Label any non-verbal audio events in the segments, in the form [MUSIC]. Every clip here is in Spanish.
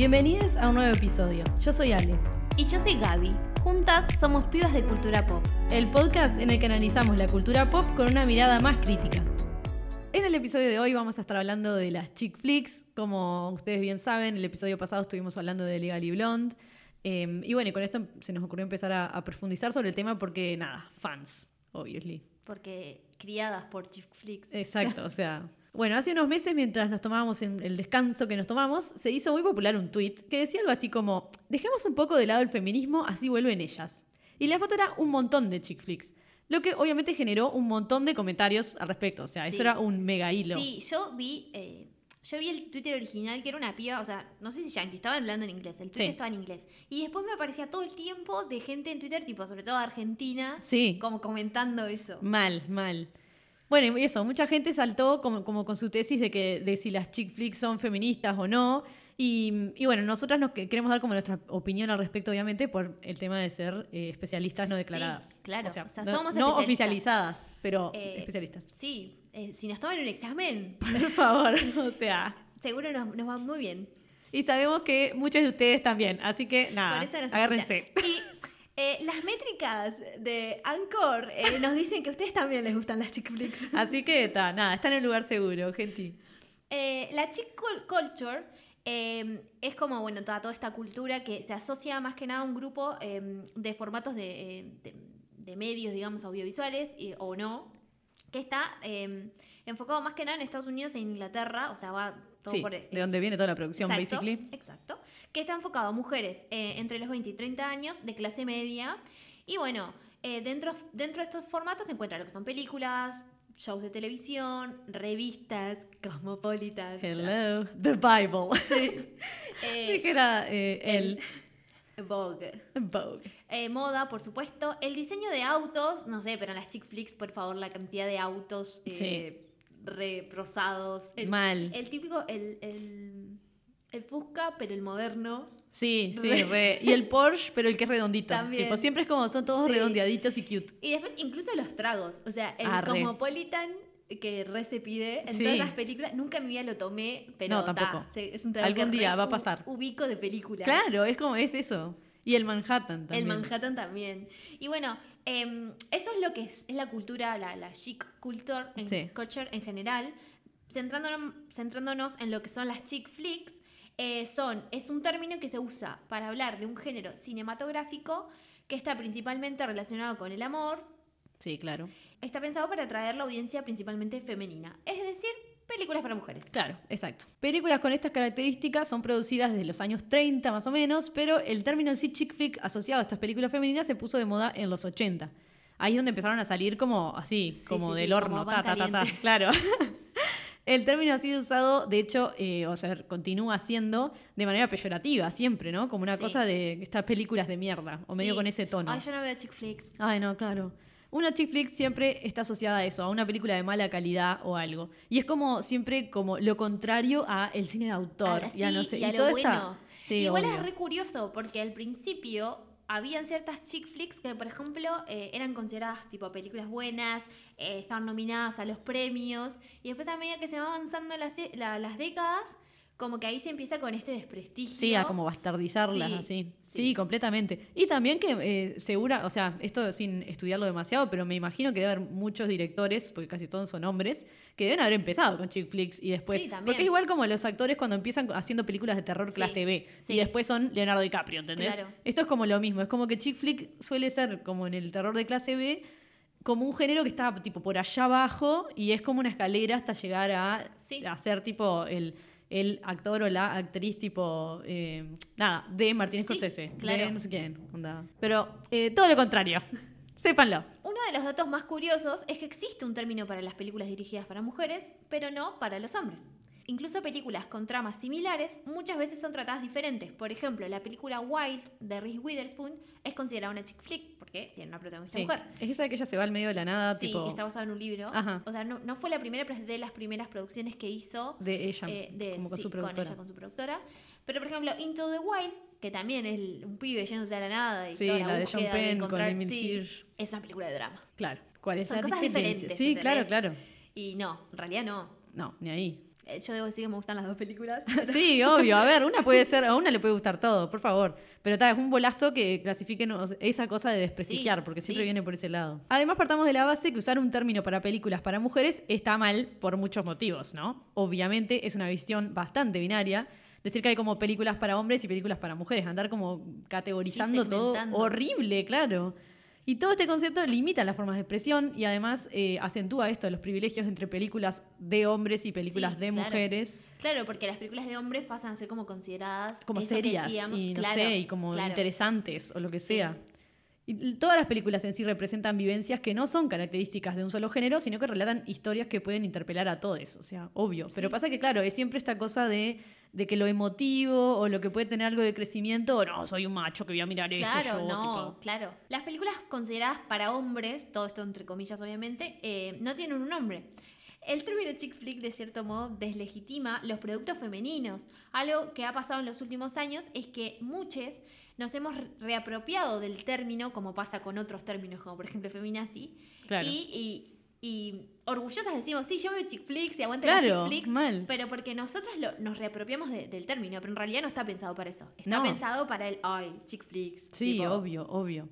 Bienvenidos a un nuevo episodio. Yo soy Ale. Y yo soy Gaby. Juntas somos pibas de cultura pop. El podcast en el que analizamos la cultura pop con una mirada más crítica. En el episodio de hoy vamos a estar hablando de las chick flicks. Como ustedes bien saben, el episodio pasado estuvimos hablando de Legally Blonde. Eh, y bueno, y con esto se nos ocurrió empezar a, a profundizar sobre el tema porque, nada, fans, obviously. Porque criadas por chick flicks. Exacto, o sea. [LAUGHS] Bueno, hace unos meses, mientras nos tomábamos el descanso que nos tomamos, se hizo muy popular un tweet que decía algo así como: Dejemos un poco de lado el feminismo, así vuelven ellas. Y la foto era un montón de chick flicks. Lo que obviamente generó un montón de comentarios al respecto. O sea, eso era un mega hilo. Sí, yo vi, eh, yo vi el Twitter original que era una piba, o sea, no sé si yankee, estaba hablando en inglés, el Twitter Sí. estaba en inglés. Y después me aparecía todo el tiempo de gente en Twitter, tipo, sobre todo Argentina, Sí. como comentando eso. Mal, mal. Bueno, y eso, mucha gente saltó como, como con su tesis de que de si las chick flicks son feministas o no. Y, y bueno, nosotras nos que- queremos dar como nuestra opinión al respecto, obviamente, por el tema de ser eh, especialistas no declaradas. Sí, claro. O sea, O sea, no, somos no especialistas. oficializadas, pero Eh, especialistas. Sí, eh, si nos toman un examen, Por favor, [LAUGHS] o sea. seguro nos, nos va muy bien. Y sabemos que muchos de ustedes también, así que nada, Por eso nos agárrense. escuchan. Y eh, las métricas de Anchor eh, [LAUGHS] nos dicen que a ustedes también les gustan las chick flicks. Así que está, nada, están en un lugar seguro, gente. Eh, la chick cul- culture eh, es como, bueno, toda, toda esta cultura que se asocia más que nada a un grupo eh, de formatos de, eh, de- de medios, digamos, audiovisuales y- o no, que está enfocado más que nada en Estados Unidos e Inglaterra, o sea, va todo Sí, por... de donde viene toda la producción, Exacto, basically. Exacto. Que está enfocado a mujeres eh, entre los 20 y 30 años, de clase media. Y bueno, eh, dentro, dentro de estos formatos se encuentran lo que son películas, shows de televisión, revistas, [LAUGHS] cosmopolitan. Hello, the Bible. [LAUGHS] eh, Dijera eh, él. Vogue. Vogue. Eh, moda, por supuesto. El diseño de autos, no sé, pero en las chick flicks, por favor, la cantidad de autos eh, Sí. Re rosados. El, Mal. El típico, el, el, el Fusca, pero el moderno. Sí, sí, Re- re. Y el Porsche, pero el que es redondito. También. Tipo, siempre es como son todos Sí. redondeaditos y cute. Y después incluso los tragos. O sea, el Ah. Cosmopolitan que re se pide en Sí. todas las películas. Nunca en mi vida lo tomé, pero No, ta, tampoco. es un trago Algún que día va a pasar. Ubico de película. Claro, es como es eso. Y el Manhattan también. El Manhattan también. Y bueno, em, eso es lo que es, es la cultura, la, la chic culture en, Sí. culture en general. Centrándonos, centrándonos en lo que son las chick flicks, eh, son, es un término que se usa para hablar de un género cinematográfico que está principalmente relacionado con el amor, Sí, claro. Está pensado para atraer la audiencia principalmente femenina, es decir, películas para mujeres. Claro, exacto. Películas con estas características son producidas desde los años 30 más o menos, pero el término en sí chick flick asociado a estas películas femeninas se puso de moda en los 80. Ahí es donde empezaron a salir como así, Sí, como sí, del sí, horno, como pan ta, ta, ta, ta, caliente. [LAUGHS] claro. El término ha sido usado, de hecho, eh, o sea, continúa siendo de manera peyorativa siempre, ¿no? Como una Sí. cosa de estas películas de mierda, o medio Sí. con ese tono. Ay, yo no veo chick flicks. Ay, no, claro. Una chick flick siempre está asociada a eso, a una película de mala calidad o algo. Y es como siempre como lo contrario a el cine de autor. Ah, ya sí, no sé. y a todo lo está- bueno. Sí, Igual obvio. es re curioso porque al principio habían ciertas chick flicks que, por ejemplo, eh, eran consideradas tipo películas buenas, eh, estaban nominadas a los premios, y después a medida que se van avanzando las, e- la- las décadas, como que ahí se empieza con este desprestigio. Sí, a como bastardizarlas Sí, así. Sí, sí. completamente. Y también que eh, segura, o sea, esto sin estudiarlo demasiado, pero me imagino que debe haber muchos directores, porque casi todos son hombres, que deben haber empezado con chick flicks y después. Sí, también. porque es igual como los actores cuando empiezan haciendo películas de terror Sí, clase B y después son Leonardo DiCaprio, ¿entendés? Claro. Esto es como lo mismo, es como que chick flick suele ser como en el terror de clase B como un género que está tipo por allá abajo y es como una escalera hasta llegar a, Sí. a ser tipo el, el actor o la actriz tipo eh, nada de Martin Sí, Scorsese claro. de no sé quién onda. pero eh, todo lo contrario [LAUGHS] sépanlo Uno de los datos más curiosos es que existe un término para las películas dirigidas para mujeres, pero no para los hombres. Incluso películas con tramas similares muchas veces son tratadas diferentes. Por ejemplo, la película Wild de Reese Witherspoon es considerada una chick flick porque tiene una protagonista sí. mujer. es esa que ella se va al medio de la nada Sí, tipo que está basada en un libro. Ajá. O sea, no, no fue la primera, pero es de las primeras producciones que hizo de ella eh, de- como con sí, su productora ella, con su productora. Pero, por ejemplo, Into the Wild, que también es un pibe yéndose a la nada y Sí, toda la la, de John Penn con encontrar, Emil es una película de drama. claro cuál es Son la cosas diferentes, sí claro ¿entendés? claro Y no, en realidad no. no ni ahí yo debo decir que me gustan las dos películas. pero- [LAUGHS] Sí, obvio. A ver, una puede ser, a una le puede gustar todo, por favor. Pero tal, es un bolazo que clasifiquen esa cosa de desprestigiar, Sí, porque siempre sí. viene por ese lado. Además, partamos de la base que usar un término para películas para mujeres está mal por muchos motivos, ¿no? Obviamente es una visión bastante binaria. Decir que hay como películas para hombres y películas para mujeres, andar como categorizando Sí, todo horrible, claro. Y todo este concepto limita las formas de expresión y además eh, acentúa esto de los privilegios entre películas de hombres y películas Sí, de claro. mujeres. Claro, porque las películas de hombres pasan a ser como consideradas como serias decíamos, y no claro, sé, y como claro. interesantes o lo que Sí. sea. Y todas las películas en sí representan vivencias que no son características de un solo género, sino que relatan historias que pueden interpelar a todos, o sea, obvio. Pero pasa que, claro, es siempre esta cosa de, de que lo emotivo o lo que puede tener algo de crecimiento, o no, soy un macho que voy a mirar esto Claro, yo, no, tipo, claro. Las películas consideradas para hombres, todo esto entre comillas obviamente, eh, no tienen un nombre. El término chick flick de cierto modo deslegitima los productos femeninos. Algo que ha pasado en los últimos años es que muchos nos hemos re- reapropiado del término, como pasa con otros términos, como por ejemplo feminazi, Claro. y, y- y orgullosas decimos, sí, yo veo chick flicks y aguanto Claro, las chick flicks, mal. pero porque nosotros lo- nos reapropiamos de- del término, pero en realidad no está pensado para eso. Está No. pensado para el, ay, chick flicks. Sí, tipo, obvio, obvio.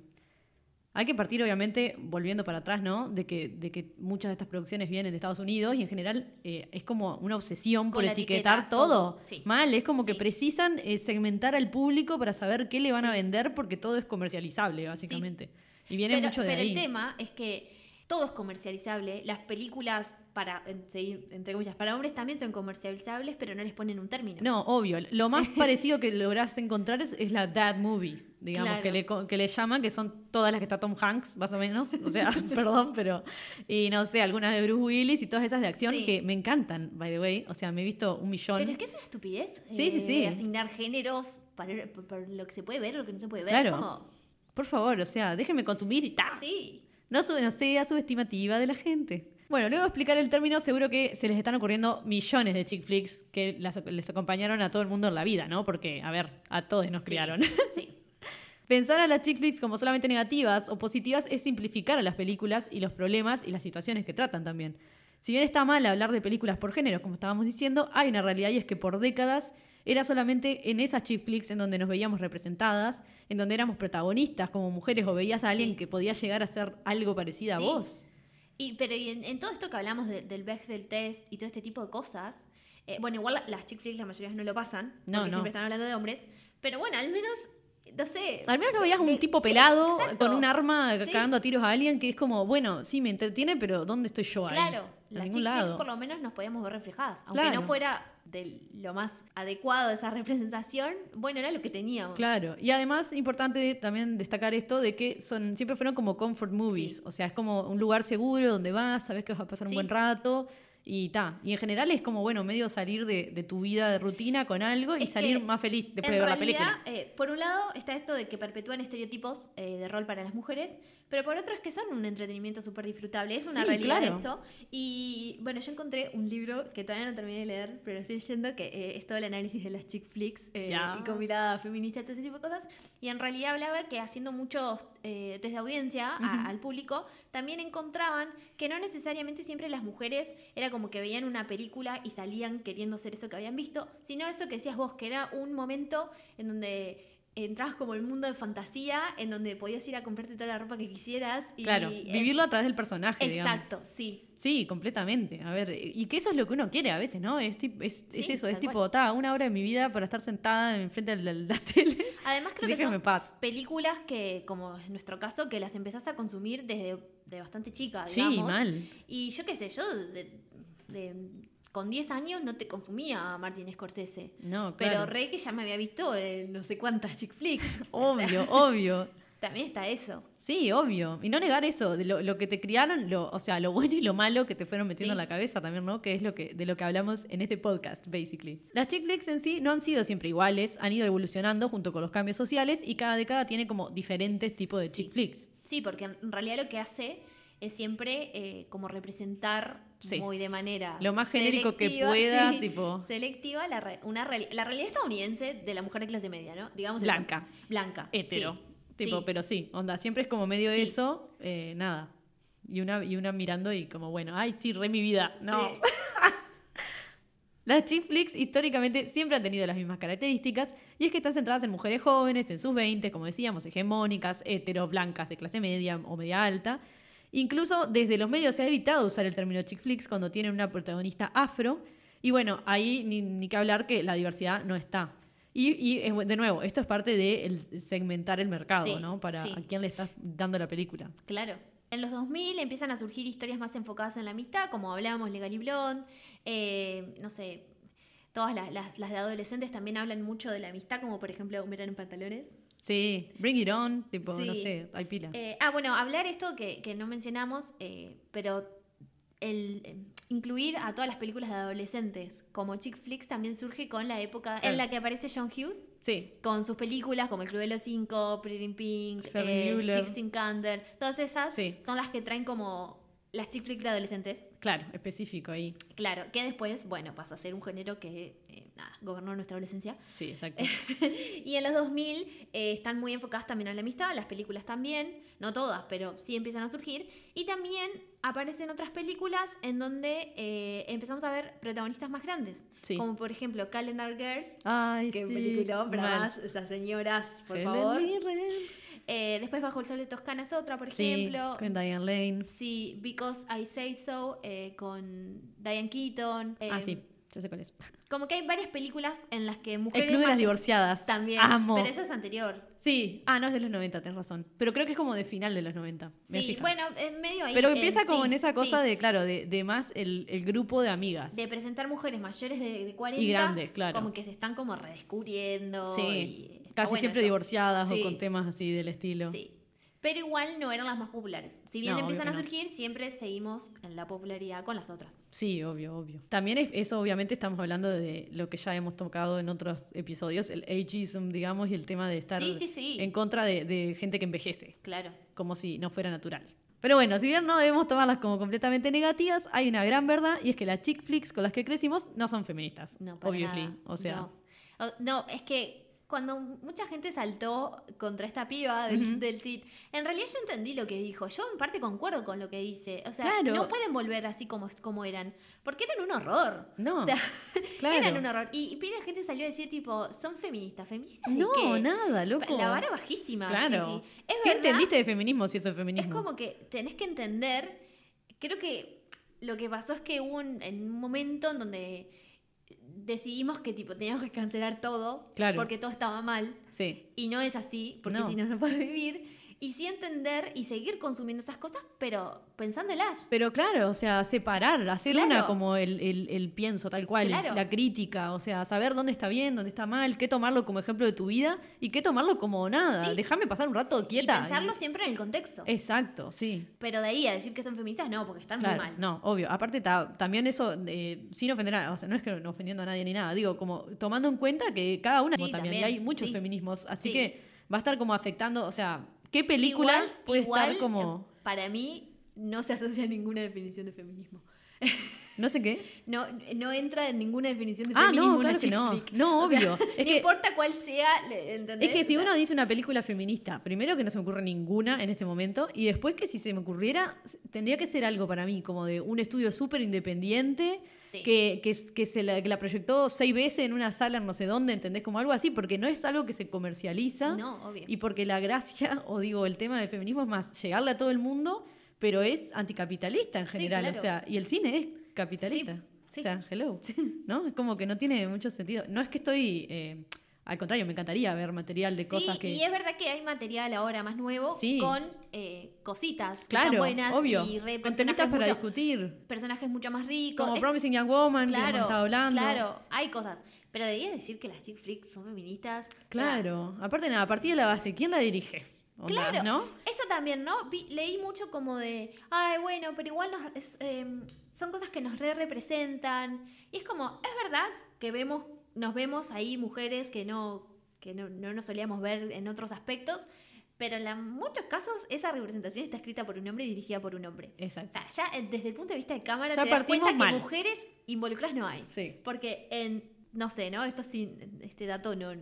Hay que partir, obviamente, volviendo para atrás, ¿no? De que, de que muchas de estas producciones vienen de Estados Unidos y en general eh, es como una obsesión Con por etiquetar etiqueta, todo. todo, sí. Mal, es como que precisan eh, segmentar al público para saber qué le van a vender porque todo es comercializable, básicamente. Y viene pero, mucho de pero ahí. el tema es que todo es comercializable. Las películas para, entre comillas, para hombres también son comercializables, pero no les ponen un término. No, obvio. Lo más [LAUGHS] parecido que lográs encontrar es, es la Dad Movie, digamos, Claro. que, le, que le llaman, que son todas las que está Tom Hanks, más o menos. O sea, [LAUGHS] perdón, pero. Y no sé, algunas de Bruce Willis y todas esas de acción Sí. que me encantan, by the way. O sea, me he visto un millón. Pero es que es una estupidez. eh, Sí, sí, sí. Asignar géneros para, para lo que se puede ver lo que no se puede ver. Claro. Como, Por favor, o sea, déjenme consumir y ta. sí. No, no sea subestimativa de la gente. Bueno, luego de explicar el término, seguro que se les están ocurriendo millones de chick flicks que las- les acompañaron a todo el mundo en la vida, ¿no? Porque, a ver, a todos nos sí, criaron. [LAUGHS] Sí. Pensar a las chick flicks como solamente negativas o positivas es simplificar a las películas y los problemas y las situaciones que tratan también. Si bien está mal hablar de películas por género, como estábamos diciendo, hay una realidad y es que por décadas era solamente en esas chick flicks en donde nos veíamos representadas, en donde éramos protagonistas como mujeres o veías a alguien Sí. que podía llegar a ser algo parecido a vos. Y, pero y en, en todo esto que hablamos de- del Bechdel test y todo este tipo de cosas, eh, bueno, igual la- las chick flicks la mayoría no lo pasan, No, porque no. siempre están hablando de hombres, pero bueno, al menos, no sé. Al menos no veías un tipo pelado con un arma Sí. cagando a tiros a alguien que es como, bueno, sí, me entretiene, pero ¿dónde estoy yo ahí? Claro, En las ningún chick flicks lado. por lo menos nos podíamos ver reflejadas. Aunque Claro. no fuera de lo más adecuado de esa representación, bueno, era lo que teníamos. Claro, y además importante también destacar esto de que son siempre fueron como comfort movies, Sí. o sea, es como un lugar seguro donde vas, sabes que vas a pasar un buen rato y ta. Y en general es como, bueno, medio salir de, de tu vida de rutina con algo y Es salir más feliz después en de ver realidad, la película. eh, por un lado está esto de que perpetúan estereotipos eh, de rol para las mujeres, pero por otro es que son un entretenimiento súper disfrutable, es una Sí, realidad claro. eso. Y bueno, yo encontré un libro que todavía no terminé de leer, pero lo estoy leyendo, que eh, es todo el análisis de las chick flicks eh, y con mirada feminista, todo ese tipo de cosas. Y en realidad hablaba que haciendo muchos eh, test de audiencia a- al público, también encontraban que no necesariamente siempre las mujeres era como que veían una película y salían queriendo ser eso que habían visto, sino eso que decías vos, que era un momento en donde entrabas como el mundo de fantasía, en donde podías ir a comprarte toda la ropa que quisieras. Y, Claro, eh, vivirlo a través del personaje, digamos. Exacto, sí. Sí, completamente. A ver, y que eso es lo que uno quiere a veces, ¿no? Es, es, es Sí, eso, es tipo, ta, una hora de mi vida para estar sentada enfrente de la, la [LAUGHS] tele. Además creo que son paz. películas que, como en nuestro caso, que las empezás a consumir desde de bastante chica, Sí, digamos. mal. Y yo qué sé, yo de- de- con 10 años no te consumía a Martin Scorsese. No, Pero claro. re que ya me había visto en no sé cuántas chick flicks. [LAUGHS] Obvio, [LAUGHS] obvio. también está eso. Sí, obvio. Y no negar eso, de lo, lo que te criaron, lo, o sea, lo bueno y lo malo que te fueron metiendo Sí. en la cabeza también, ¿no? Que es lo que, de lo que hablamos en este podcast, basically. Las chick flicks en sí no han sido siempre iguales, han ido evolucionando junto con los cambios sociales y cada década tiene como diferentes tipos de Sí. chick flicks. Sí, porque en realidad lo que hace es siempre eh, como representar Sí. muy de manera Lo más genérico que pueda, sí, tipo- selectiva la, re- una reali- la realidad estadounidense de la mujer de clase media, ¿no? Digamos eso. Blanca. Blanca. Hetero. sí, Tipo, pero sí, onda, siempre es como medio eso, eh, nada. Y una, y una mirando y como, bueno, ay, sí, re mi vida. No. [LAUGHS] Las chick flicks históricamente siempre han tenido las mismas características y es que están centradas en mujeres jóvenes, en sus 20, como decíamos, hegemónicas, hetero, blancas, de clase media o media alta. Incluso desde los medios se ha evitado usar el término chick flicks cuando tienen una protagonista afro. Y bueno, ahí ni, ni que hablar que la diversidad no está. Y, y, de nuevo, esto es parte de el segmentar el mercado, Sí, ¿no? Para sí. a quién le estás dando la película. Claro. En los 2000 empiezan a surgir historias más enfocadas en la amistad, como hablábamos, Legal y Blonde, eh, no sé, todas las, las- las de adolescentes también hablan mucho de la amistad, como por ejemplo Un verano en pantalones. Sí, bring it on, tipo, no sé, hay pila. Eh, ah, bueno, hablar esto que, que no mencionamos, eh, pero el eh, incluir a todas las películas de adolescentes como chick flicks también surge con la época en la que aparece John Hughes sí, con sus películas como El Club de los Cinco, Pretty in Pink, eh. Sixteen Candles, todas esas Sí. son las que traen como las chick flicks de adolescentes. Claro, específico ahí. Claro, que después, bueno, pasó a ser un género que, eh, nada, gobernó nuestra adolescencia. Sí, exacto. [LAUGHS] y en los 2000 eh, están muy enfocadas también a la amistad, las películas también, no todas, pero sí empiezan a surgir. Y también aparecen otras películas en donde eh, empezamos a ver protagonistas más grandes. Sí. Como por ejemplo Calendar Girls. Ay, Qué sí. película, para mal. más esas señoras, por Helen favor. Mirren. Eh, después Bajo el Sol de Toscana es otra, por Sí, ejemplo. con Diane Lane. Sí, Because I Say So, eh, con Diane Keaton. eh, ah, sí, ya sé cuál es. [LAUGHS] Como que hay varias películas en las que El mujeres Club de las Divorciadas. También. Amo. Pero eso es anterior. Sí, ah, no es de los 90, tenés razón. Pero creo que es como de final de los 90. me Sí, fija. bueno, en medio ahí. Pero empieza como sí, en esa cosa sí. de, claro, de, de más el, el grupo de amigas. De presentar mujeres mayores de, de 40. Y grandes, claro. Como que se están como redescubriendo. sí, y casi bueno siempre eso. divorciadas Sí. o con temas así del estilo. Sí. Pero igual no eran las más populares. Si bien No, empiezan a que no. surgir, siempre seguimos en la popularidad con las otras. Sí, obvio, obvio. También es, eso obviamente estamos hablando de lo que ya hemos tocado en otros episodios, el ageism, digamos, y el tema de estar Sí, sí, en contra de, de gente que envejece, Claro. como si no fuera natural. Pero bueno, si bien no debemos tomarlas como completamente negativas, hay una gran verdad y es que las chick flicks con las que crecimos no son feministas, No, para obviously. nada. O sea, No. No, es que cuando mucha gente saltó contra esta piba del, Ujú. del tweet, en realidad yo entendí lo que dijo. Yo en parte concuerdo con lo que dice. O sea, Claro. no pueden volver así como, como eran. Porque eran un horror. No, O sea, [LAUGHS] claro. eran un horror. Y, y pila de gente salió a decir, tipo, son feministas. ¿Feministas no, nada, loco. La vara bajísima. sí, Claro. sí. Es ¿Qué verdad, entendiste de feminismo si eso es Es feminismo? como que tenés que entender. Creo que lo que pasó es que hubo un, en un momento en donde decidimos que tipo teníamos que cancelar todo Claro. porque todo estaba mal Sí, y no es así porque No. si no no puedes vivir y sí entender y seguir consumiendo esas cosas pero pensándolas pero claro, o sea, separar, hacer Claro. una como el, el- el pienso tal cual, Claro. la crítica, o sea, saber dónde está bien, dónde está mal, qué tomarlo como ejemplo de tu vida y qué tomarlo como nada. Sí. Déjame pasar un rato quieta. y pensarlo siempre en el contexto Exacto, sí. pero de ahí a decir que son feministas no porque están Claro, muy mal no, obvio. Aparte, ta- también eso, eh, sin ofender a, o sea, no es que no ofendiendo a nadie ni nada, digo, como tomando en cuenta que cada una Sí, también, y también, hay muchos sí. feminismos, así Sí. que va a estar como afectando, o sea, ¿qué película igual, puede igual, estar como, eh, para mí no se asocia a ninguna definición de feminismo [LAUGHS] no sé qué? no, no entra en ninguna definición de Ah, feminismo no, claro que no. No, O sea, obvio. [LAUGHS] Es no que- importa cuál sea, ¿entendés? Es que si O sea, uno dice una película feminista, primero que no se me ocurre ninguna en este momento, y después que si se me ocurriera, tendría que ser algo para mí, como de un estudio súper independiente, Sí. que, que, que se la, que la proyectó seis veces en una sala en no sé dónde, ¿entendés? Como algo así, porque no es algo que se comercializa, No, obvio. y porque la gracia, [LAUGHS] o digo, el tema del feminismo es más llegarle a todo el mundo, pero es anticapitalista en Sí, general, claro. o sea, y el cine es capitalista. Sí, sí. O sea, hello. [LAUGHS] ¿No? Es como que no tiene mucho sentido. No es que estoy. eh, al contrario, me encantaría ver material de cosas sí, que. y es verdad que hay material ahora más nuevo Sí. con eh, cositas que claro, están buenas obvio. y re- personajes para mucho, discutir. personajes mucho más ricos. Como Es- Promising Young Woman, que claro, hemos estado hablando. claro, hay cosas. Pero debía decir que las chick flicks son feministas. o sea, Claro. Aparte, nada, a partir de la base, ¿quién la dirige? Onda, Claro, ¿No? eso también, ¿no? Vi- leí mucho como de, ay, bueno, pero igual nos- es, eh, son cosas que nos re representan. Y es como, es verdad que vemos, nos vemos ahí mujeres que no, que no, no nos solíamos ver en otros aspectos, pero en muchos casos esa representación está escrita por un hombre y dirigida por un hombre. O Exacto. sea, ya eh, desde el punto de vista de cámara Ya te das cuenta mal. que mujeres involucradas no hay. Sí. Porque en, no sé, ¿no? Esto sí, este dato no,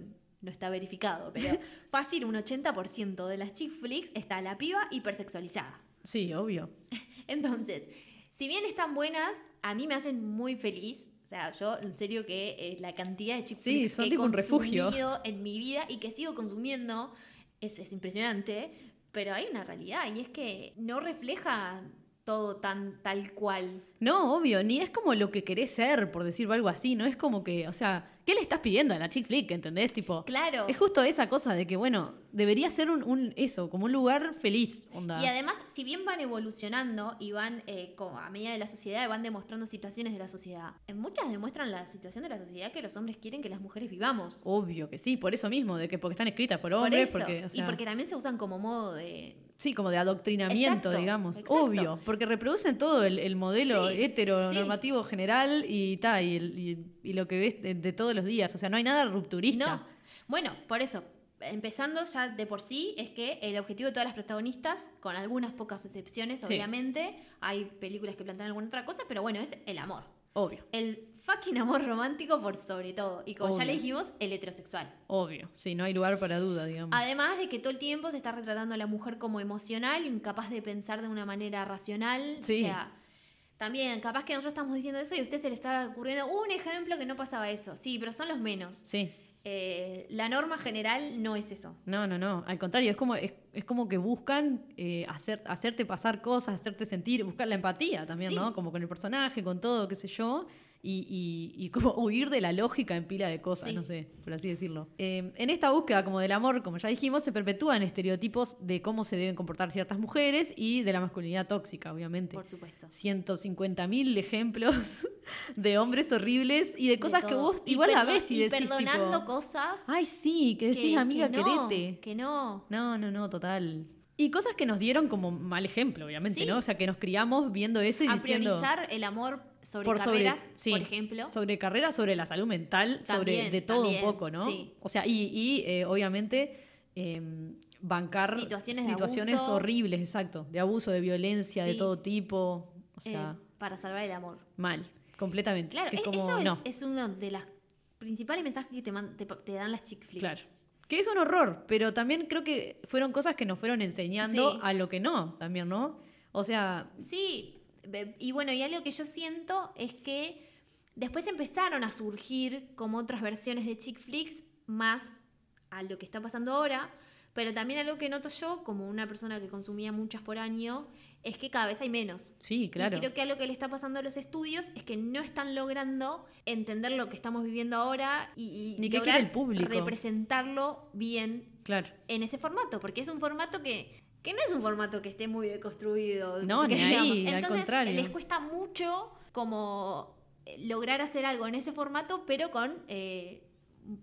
no está verificado, pero [LAUGHS] fácil, un 80% de las chick flicks está la piba hipersexualizada. Sí, obvio. [LAUGHS] Entonces, si bien están buenas, a mí me hacen muy feliz O sea, yo en serio que eh, la cantidad de chick Sí, flicks que he refugio. consumido en mi vida y que sigo consumiendo es, es impresionante, pero hay una realidad y es que no refleja todo tan tal cual. No, obvio, ni es como lo que querés ser, por decirlo algo así, no es como que, o sea, ¿qué le estás pidiendo a la chick flick, entendés? Tipo, Claro. es justo esa cosa de que, bueno, debería ser un, un- eso, como un lugar feliz, onda. Y además, si bien van evolucionando y van eh, como a medida de la sociedad, van demostrando situaciones de la sociedad, en muchas demuestran la situación de la sociedad que los hombres quieren que las mujeres vivamos. Obvio que sí, por eso mismo, de que porque están escritas por Por hombres, eso. porque, o sea, y porque también se usan como modo de... sí, como de adoctrinamiento, Exacto, digamos, exacto. obvio, porque reproducen todo el, el modelo Sí, heteronormativo general y ta, y, el- y- y lo que ves de, de todos los días, o sea, no hay nada rupturista. No. Bueno, por eso, empezando ya de por sí, es que el objetivo de todas las protagonistas, con algunas pocas excepciones, Sí. obviamente, hay películas que plantean alguna otra cosa, pero bueno, es el amor. Obvio, El fucking amor romántico por sobre todo. Y como ya le dijimos, el heterosexual. obvio, sí, no hay lugar para duda, digamos. Además de que todo el tiempo se está retratando a la mujer como emocional, incapaz de pensar de una manera racional. Sí. O sea, también, capaz que nosotros estamos diciendo eso y a usted se le está ocurriendo un ejemplo que no pasaba eso. Sí, pero son los menos. Sí. Eh, la norma general no es eso. No, no, no. Al contrario, es como, es, es como que buscan eh, hacer, hacerte pasar cosas, hacerte sentir, buscar la empatía también, Sí. ¿no? Como con el personaje, con todo, qué sé yo. Y, y- y [LAUGHS] como huir de la lógica en pila de cosas, Sí. no sé, por así decirlo. Eh, en esta búsqueda como del amor, como ya dijimos, se perpetúan estereotipos de cómo se deben comportar ciertas mujeres y de la masculinidad tóxica, obviamente. Por supuesto. 150.000 ejemplos [LAUGHS] de hombres horribles y de cosas De que vos igual perdo- ves y, y decís perdonando tipo, cosas. Ay, sí, que decís, que- amiga, que no, querete. Que no. No, no, no, total. Y cosas que nos dieron como mal ejemplo, obviamente, Sí. ¿no? O sea, que nos criamos viendo eso y A diciendo priorizar el amor sobre por sobre- carreras, sí, por ejemplo. sobre carrera, sobre la salud mental, sobre de todo también, un poco, ¿no? sí. O sea, y, y, eh, obviamente eh, bancar Situaciones situaciones abuso. horribles, exacto, de abuso, de violencia, de todo tipo, o sea, eh, para salvar el amor. mal, completamente. Claro, es e- como, eso es, no. es uno de los principales mensajes que te, man- te, te dan las chick flicks. Claro. Que es un horror, pero también creo que fueron cosas que nos fueron enseñando Sí. a lo que no, también, ¿no? O sea, Sí, y bueno, y algo que yo siento es que después empezaron a surgir como otras versiones de chick flicks más a lo que está pasando ahora, pero también algo que noto yo como una persona que consumía muchas por año es que cada vez hay menos. sí, claro. Y creo que algo que le está pasando a los estudios es que no están logrando entender lo que estamos viviendo ahora y, y Ni lograr quiere el público. representarlo bien Claro. en ese formato, porque es un formato que, que no es un formato que esté muy deconstruido. No, que ni ahí, al Entonces, contrario. les cuesta mucho como eh, lograr hacer algo en ese formato, pero con... eh,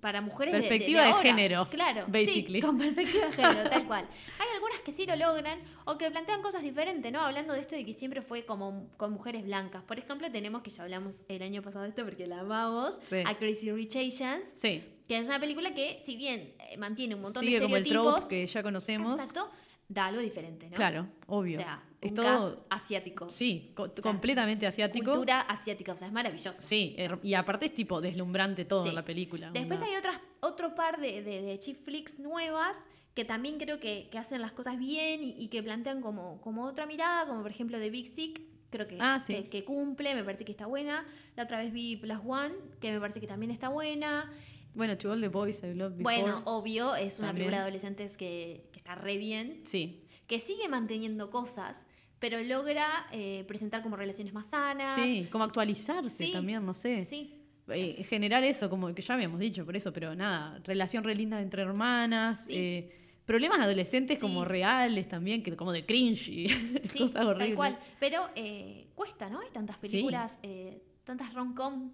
para mujeres de- de- Perspectiva de ahora. género, Claro, basically. sí, con perspectiva de género, tal [LAUGHS] cual. Hay algunas que sí lo logran o que plantean cosas diferentes, ¿no? Hablando de esto de que siempre fue como con mujeres blancas. Por ejemplo, tenemos que ya hablamos el año pasado de esto porque la amamos, Sí. a Crazy Rich Asians, Sí. que es una película que, si bien eh, mantiene un montón Sigue de como el estereotipos, trope que ya conocemos. exacto, da algo diferente, ¿no? Claro, obvio. O sea, es un todo. cast asiático. Sí, co- completamente asiático. Cultura asiática, o sea, es maravilloso. Sí, her- y aparte es tipo deslumbrante todo Sí. la película. Después onda. hay otras, otro par de, de, de chick flicks nuevas que también creo que, que hacen las cosas bien y, y que plantean como, como otra mirada, como por ejemplo de Big Sick, creo que, Ah, sí. que, que cumple, me parece que está buena. La otra vez vi Plus One, que me parece que también está buena. Bueno, To All the Boys I Loved Before. Bueno, obvio, es una También. película de adolescentes que, que está re bien, Sí, que sigue manteniendo cosas, pero logra eh, presentar como relaciones más sanas. sí, como actualizarse Sí, también, no sé. Sí, Eh, generar eso, como que ya habíamos dicho, por eso, pero nada, relación re linda entre hermanas, Sí. eh, problemas adolescentes como reales también, que como de cringe y [LAUGHS] sí, cosas horribles. tal cual. Pero eh, cuesta, ¿no? Hay tantas Sí. películas, eh, tantas rom-com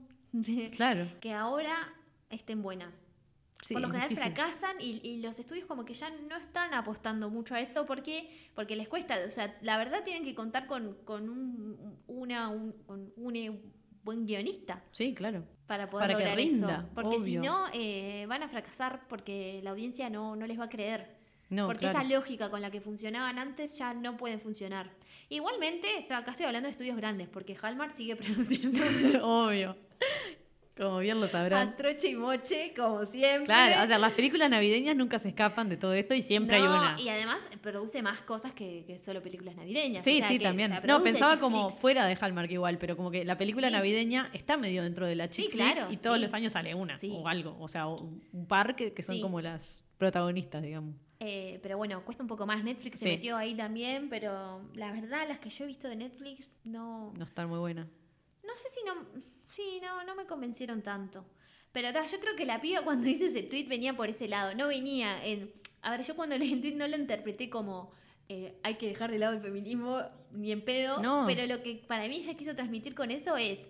Claro. que ahora estén buenas. Sí, Por lo general fracasan y, y los estudios como que ya no están apostando mucho a eso porque, porque les cuesta. O sea, la verdad tienen que contar con, con un, una, un, con un eh, buen guionista Sí, claro. para poder Para que lograr rinda, eso. Porque si obvio. no, eh, van a fracasar porque la audiencia no, no les va a creer. No, porque claro. esa lógica con la que funcionaban antes ya no puede funcionar. Igualmente, acá estoy hablando de estudios grandes, porque Hallmark sigue [LAUGHS] produciendo. [LAUGHS] Obvio. Como bien lo sabrán. A troche y moche, como siempre. Claro, o sea, las películas navideñas nunca se escapan de todo esto y siempre hay una. Y además produce más cosas que, que solo películas navideñas. Sí, O sea, sí, que, también. o sea, no, pensaba como flicks. fuera de Hallmark igual, pero como que la película Sí. navideña está medio dentro de la chick Sí, claro, y todos sí. los años sale una o algo, o sea, un par que, que son como las protagonistas, digamos. Eh, pero bueno, cuesta un poco más. Netflix se metió ahí también, pero la verdad, las que yo he visto de Netflix no. No están muy buenas. No sé si no. Sí, no, no me convencieron tanto. Pero ta, yo creo que la piba cuando hice ese tweet venía por ese lado. No venía en. A ver, yo cuando [LAUGHS] leí el tweet no lo interpreté como. eh, hay que dejar de lado el feminismo ni en pedo. No. Pero lo que para mí ella quiso transmitir con eso es.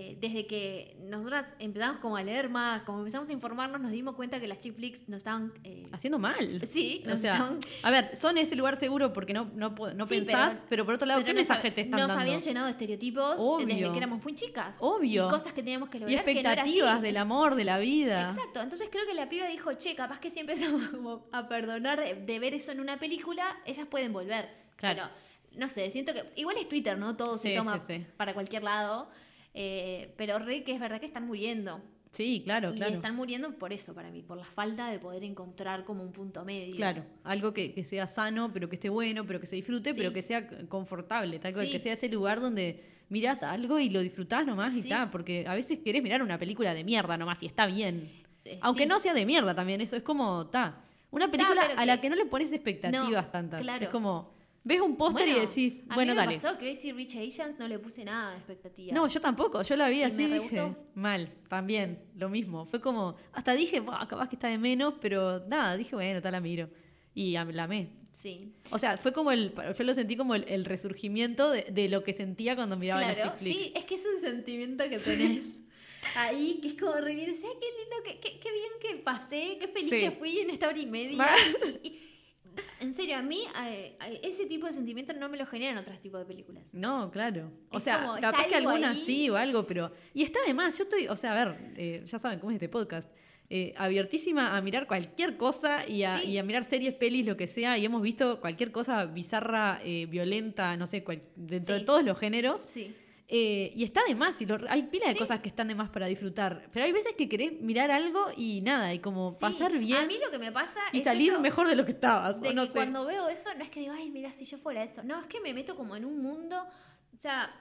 Eh, desde que nosotras empezamos como a leer más, como empezamos a informarnos, nos dimos cuenta que las chick flicks nos estaban. eh, Haciendo mal. sí, O nos sea, estaban a ver, son ese lugar seguro porque no, no, no Sí, pensás, pero- pero, por otro lado, ¿qué nos mensaje te están nos dando? habían llenado de estereotipos Obvio. desde que éramos muy chicas. Obvio. Y cosas que teníamos que y lograr que no era así. expectativas del Es- amor, de la vida. Exacto. Entonces creo que la piba dijo, che, capaz que si empezamos [LAUGHS] como a perdonar de, ver eso en una película, ellas pueden volver. Claro. Pero, no sé, siento que... Igual es Twitter, ¿no? Todo Sí, se toma sí. para cualquier lado. Eh, pero re que es verdad que están muriendo. Sí, claro, y claro. están muriendo por eso, para mí, por la falta de poder encontrar como un punto medio. Claro, algo que, que sea sano, pero que esté bueno, pero que se disfrute, Sí. pero que sea confortable, tal cual, Sí. que sea ese lugar donde mirás algo y lo disfrutás nomás y Sí. está, porque a veces querés mirar una película de mierda nomás y está bien. Eh, Aunque no sea de mierda también, eso es como, está. Una película a la que- que no le pones expectativas No, tantas. claro. Es como, ves un póster y decís, a bueno, mí me dale. pasó Crazy Rich Asians, no le puse nada de expectativa. No, yo tampoco, yo la vi ¿Y así me dije, mal, también, lo mismo. Fue como, hasta dije, "Buah, capaz que está de menos, pero nada, dije, bueno, tal la miro. Y la amé. Sí. O sea, fue como el, yo lo sentí como el, el resurgimiento de, de lo que sentía cuando miraba las Claro, chick flicks. sí, es que es un sentimiento que tenés [LAUGHS] ahí, que es como reír, ¿sabes qué lindo, qué, qué, qué bien que pasé, qué feliz Sí. que fui en esta hora y media? Y- en serio, a mí eh, ese tipo de sentimientos no me lo generan otros tipos de películas. No, claro. O Es sea, como, capaz que ahí. sí o algo, pero. Y está de más, yo estoy, o sea, a ver, eh, ya saben cómo es este podcast. eh, abiertísima a mirar cualquier cosa y a, Sí. y a mirar series, pelis, lo que sea, y hemos visto cualquier cosa bizarra, eh, violenta, no sé, cual- dentro Sí. de todos los géneros. Sí. Eh, y está de más, y lo- hay pila de Sí. cosas que están de más para disfrutar. Pero hay veces que querés mirar algo y nada, y como Sí. pasar bien A mí lo que me pasa y es salir eso mejor de lo que estabas. de o no que sé. cuando veo eso, no es que digo, ay, mira, si yo fuera eso. No, es que me meto como en un mundo. O sea,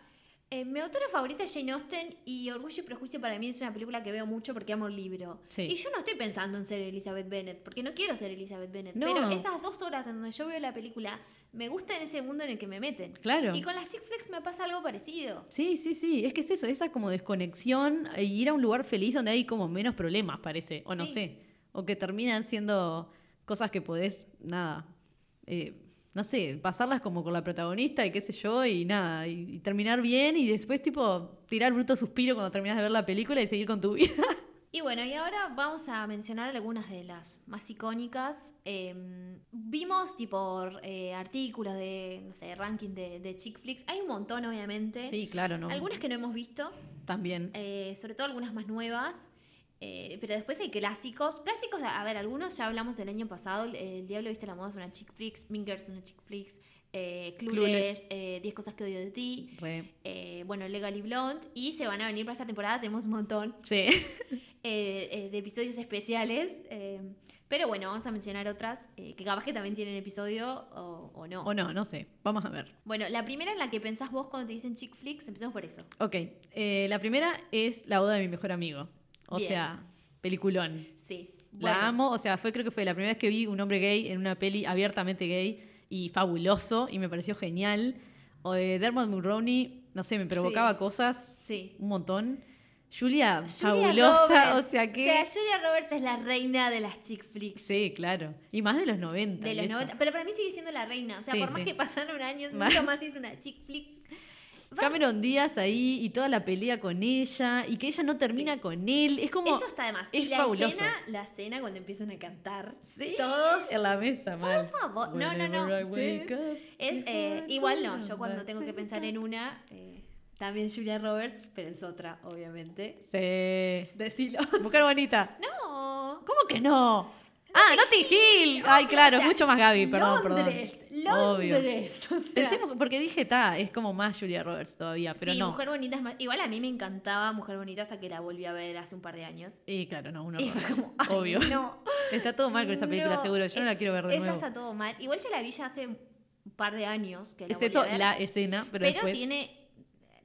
eh, mi autora favorita es Jane Austen y Orgullo y Prejuicio para mí es una película que veo mucho porque amo el libro. Sí. Y yo no estoy pensando en ser Elizabeth Bennet, porque no quiero ser Elizabeth Bennet. No. Pero esas dos horas en donde yo veo la película, me gusta en ese mundo en el que me meten. Claro. Y con las chick flicks me pasa algo parecido. Sí, sí, sí, es que es eso, esa como desconexión e ir a un lugar feliz donde hay como menos problemas, parece, o no Sí. sé, o que terminan siendo cosas que podés, nada, eh, no sé, pasarlas como con la protagonista y qué sé yo, y nada, y, y terminar bien y después tipo tirar bruto suspiro cuando terminas de ver la película y seguir con tu [LAUGHS] vida. Y bueno, y ahora vamos a mencionar algunas de las más icónicas. Eh, vimos tipo eh, artículos de, no sé, ranking de, de chick flicks. Hay un montón, obviamente. Sí, claro, ¿no? Algunas que no hemos visto, También. eh, sobre todo algunas más nuevas. Eh, pero después hay clásicos. Clásicos, a ver, algunos ya hablamos el año pasado. El, el Diablo Viste la Moda es una chick flicks. Mingers es una chick flicks. Eh, Clueless, Clueless. eh, 10 cosas que odio de ti. Eh, bueno, Legally Blonde. Y se van a venir para esta temporada. Tenemos un montón Sí. [LAUGHS] eh, de episodios especiales. pero bueno, vamos a mencionar otras que capaz que también tienen episodio o, o no. o no, no sé, vamos a ver. Bueno, la primera en la que pensás vos cuando te dicen chick flicks, empecemos por eso. Ok, la primera es La boda de mi mejor amigo, o Bien. sea, peliculón. Sí. La Bueno, amo, o sea, fue creo que fue la primera vez que vi un hombre gay en una peli abiertamente gay y fabuloso y me pareció genial. O de Dermot Mulroney, no sé, me provocaba Sí. cosas Sí. un montón. Julia, Julia fabulosa, Roberts. o sea que... O sea, Julia Roberts es la reina de las chick flicks. sí, claro. Y más de los 90. De los eso. 90. Pero para mí sigue siendo la reina. O sea, Sí, por más que pasaron años, nunca [LAUGHS] más hizo una chick flick. Cameron Díaz ahí y toda la pelea con ella y que ella no termina con él. Es como... Eso está de más. es y la fabuloso. escena, la escena cuando empiezan a cantar. Sí, Todos. en la mesa, mal. Por favor. No, no, no. Sí. Es, eh, igual no, yo cuando tengo que pensar en una, eh, también Julia Roberts, pero es otra, obviamente. Sí. Decilo. Mujer bonita. No. ¿Cómo que no? Ah, Notting Hill. Ay, claro, mucho más Gaby, perdón, Londres, perdón. Obvio. Londres. o sea. Pensé porque dije, ta, es como más Julia Roberts todavía, pero sí, no. Mujer Bonita es más. Igual a mí me encantaba Mujer Bonita hasta que la volví a ver hace un par de años. Y claro, no, uno Y fue como, ay, Obvio. No. [LAUGHS] Está todo mal con esa película, No, seguro. Yo no la quiero ver de esa nuevo. está todo mal. Igual yo la vi ya hace un par de años. Que la Excepto volví a ver. la escena, pero, Pero, después. tiene.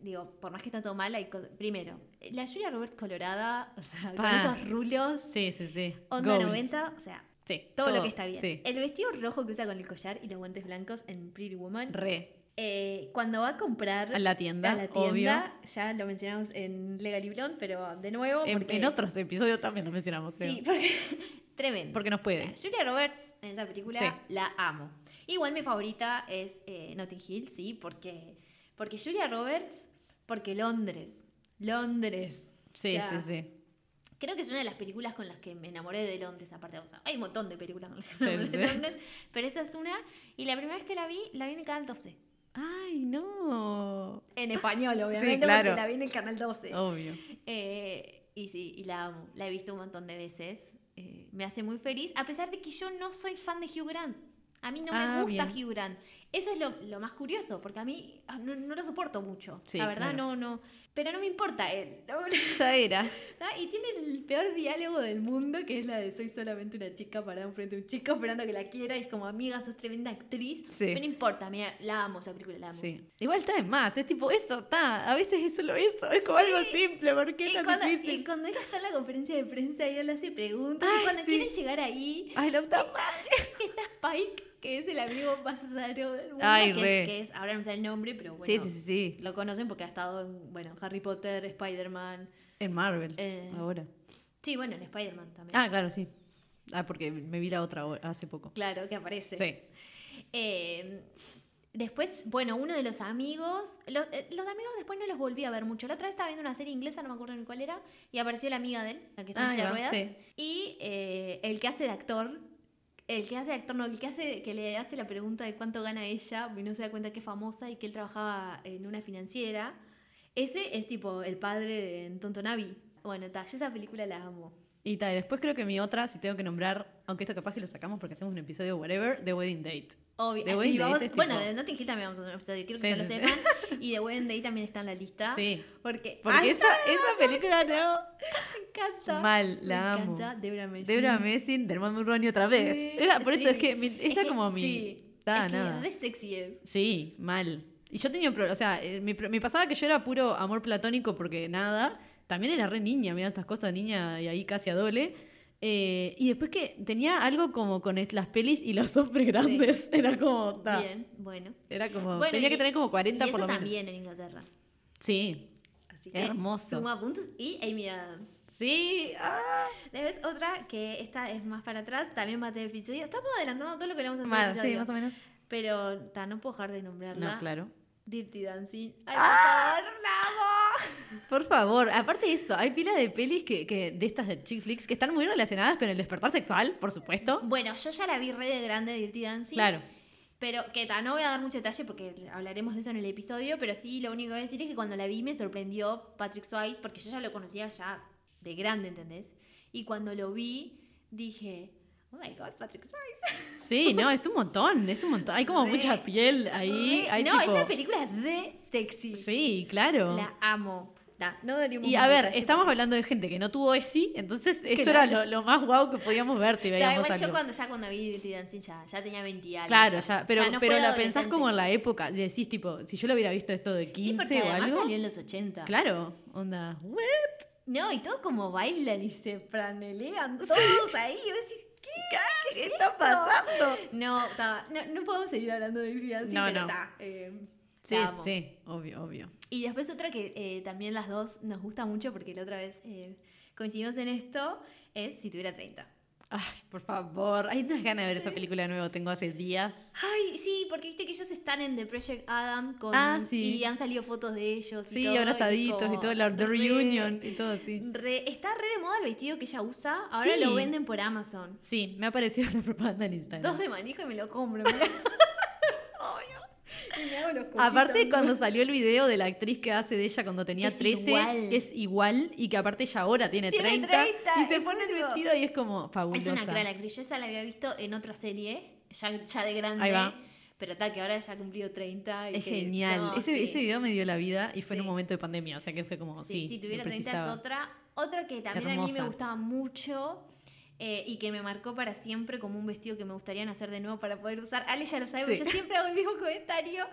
Digo, por más que está todo mal, hay primero, la Julia Roberts colorada, [LAUGHS] o sea, con Pa. esos rulos, Sí, sí, sí. onda Goals. 90, o sea, Sí, todo, lo que está bien. Sí. El vestido rojo que usa con el collar y los guantes blancos en Pretty Woman. Re. Eh, cuando va a comprar A la tienda, a la tienda, ya lo mencionamos en Legally Blonde, pero de nuevo. En, porque- en otros episodios también lo mencionamos, creo. Sí, porque. [LAUGHS] tremendo. Porque nos O puede. sea, Julia Roberts en esa película Sí. la amo. Igual mi favorita es eh, Notting Hill, sí, porque, porque Julia Roberts, porque Londres. Londres. Sí, O sea, sí, sí. Creo que es una de las películas con las que me enamoré de Londres, aparte de o sea, Hay un montón de películas con las que me enamoré sí, de sí. Londres, pero esa es una. Y la primera vez que la vi, la vi en el canal 12. Ay, no. En español, obviamente, Sí, claro. porque la vi en el canal 12. Obvio. Eh, y sí, y la amo. La he visto un montón de veces. Eh, me hace muy feliz, a pesar de que yo no soy fan de Hugh Grant. A mí no Ah, me gusta bien. Hugh Grant. Eso es lo, lo más curioso, porque a mí ah, no, no lo soporto mucho. Sí, la verdad, claro. no, no. Pero no me importa él. ¿no? [LAUGHS] Ya era. Y tiene el peor diálogo del mundo, que es la de soy solamente una chica parada enfrente de un chico esperando que la quiera. Y es como, amiga, sos tremenda actriz. Sí. Pero no importa, mira, la amo esa película, la amo. Sí. Igual está en más. Es tipo, esto está. A veces es solo eso. Es como algo simple. ¿Por qué Y tan cuando, difícil? y cuando ella está en la conferencia de prensa, ella le hace preguntas. Ay, y cuando sí. quieren llegar ahí, Ay, la puta [LAUGHS] madre. está Spike, que es el amigo más raro del mundo. Ay, que, re. es, que es- ahora no sé el nombre, pero bueno. Sí, sí, sí, sí. Lo conocen porque ha estado en, bueno, Harry Potter, Spider-Man. En Marvel. Eh, Ahora. Sí, bueno, en Spider-Man también. Ah, claro, sí. Ah, porque me vi la otra hace poco. Claro, que aparece. Sí. Eh, después, bueno, uno de los amigos. eh, los amigos después no los volví a ver mucho. La otra vez estaba viendo una serie inglesa, no me acuerdo ni cuál era, y apareció la amiga de él, la que está en Ah, silla de ruedas. sí. Y eh, el que hace de actor. El que hace actor, no, el que hace, que le hace la pregunta de cuánto gana ella, y no se da cuenta que es famosa y que él trabajaba en una financiera. Ese es tipo el padre de Tonto Navi. Bueno, ta, yo esa película la amo. Y tal, después creo que mi otra, si tengo que nombrar, aunque esto capaz que lo sacamos porque hacemos un episodio whatever, The Wedding Date. Obvio. The Ah, Wedding vamos- Date es bueno, tipo- de Notting Hill también vamos a hacer un episodio, quiero que Sí, ya lo sí. sepan. Y The Wedding Day también está en la lista. Sí. Porque, Porque ¡Ay, esa, esa película no. me encanta. Mal, Me la amo. encanta Debra Messing. Debra Messing, del Mulroney otra vez. Sí, Era, por eso es que mi- Es esta que- como mi. Sí. Da, es que nada. re sexy es. Sí, mal. Y yo tenía un problema, o sea, eh, me, me pasaba que yo era puro amor platónico porque nada, también era re niña, mirando estas cosas niña y ahí casi adole. Eh, y después que tenía algo como con las pelis y los [LAUGHS] hombres grandes, era como, ta, Bien, bueno. era como, Bueno, tenía y- que tener como 40 y por eso lo menos. también en Inglaterra. Sí, Así que Hermoso. Suma puntos. Y Amy Adams. sí, ah. Después otra que esta es más para atrás, también va a tener episodio. Estamos adelantando todo lo que le vamos a hacer. Más, sí, más o menos. Pero ta, no puedo dejar de nombrarla. No, claro. Dirty Dancing. Ay, ¡Ah! por favor, la amo. [LAUGHS] Por favor, aparte de eso, hay pila de pelis que, que de estas de chick flicks que están muy relacionadas con el despertar sexual, por supuesto. Bueno, yo ya la vi re de grande, Dirty Dancing. Claro. Pero que no voy a dar mucho detalle porque hablaremos de eso en el episodio, pero sí lo único que voy a decir es que cuando la vi me sorprendió Patrick Swayze porque yo ya lo conocía ya de grande, ¿entendés? Y cuando lo vi dije, oh my god, Patrick Swayze. Sí, no, es un montón, es un montón. Hay como Re, mucha piel ahí. Hay no, tipo- esa película es re sexy. Sí, claro. La amo. No Y a ver, estamos hablando de gente que no tuvo ESI, entonces esto Claro. era lo, lo más guau que podíamos ver si veíamos igual yo cuando, ya cuando vi Dirty Dancing ya, ya tenía 20 y algo. Claro, ya, pero, no pero la pensás como en la época, decís tipo, si yo lo hubiera visto esto de Sí, 15 porque o algo. salió en los 80. Claro, onda, ¿what? No, y todo como bailan y se franelean todos ahí. Y vos decís, ¿qué? ¿Qué, es esto? pasando? No, ta, no, no podemos seguir hablando de Dancing, No, pero no. ta, eh, Sí, sí, obvio, obvio. Y después otra que eh, también las dos nos gusta mucho porque la otra vez eh, coincidimos en esto es Si tuviera 30. Ay, por favor, hay unas ganas de ver esa película de nuevo, tengo hace días. Ay, sí, porque viste que ellos están en The Project Adam con, Ah, sí. y han salido fotos de ellos. y Sí, todo, y abrazaditos y como todo, la the re- reunion y todo así. re- está re de moda el vestido que ella usa. Ahora Sí. lo venden por Amazon. Sí, me ha aparecido [LAUGHS] la propaganda en Instagram. Dos de manija y me lo compro. [LAUGHS] mirá. [LAUGHS] Y me hago los Aparte, cuando salió el video de la actriz que hace de ella cuando tenía Es 13, igual. que es igual y que aparte ella ahora tiene, Tiene 30, 30, y se es pone el vestido y es como Es fabulosa. una clara actriz. Yo esa la había visto en otra serie, ya, ya de grande. Ahí va. Pero tal, que ahora ya ha cumplido 30. Y Es que- genial. no, ese, sí. ese video me dio la vida y fue en un momento de pandemia, o sea que fue como, sí, Sí, si tuviera lo 30 es otra. Otra que también a mí me gustaba mucho eh, y que me marcó para siempre como un vestido que me gustaría hacer de nuevo para poder usar. Ale ya lo sabe, Sí. yo siempre hago el mismo comentario.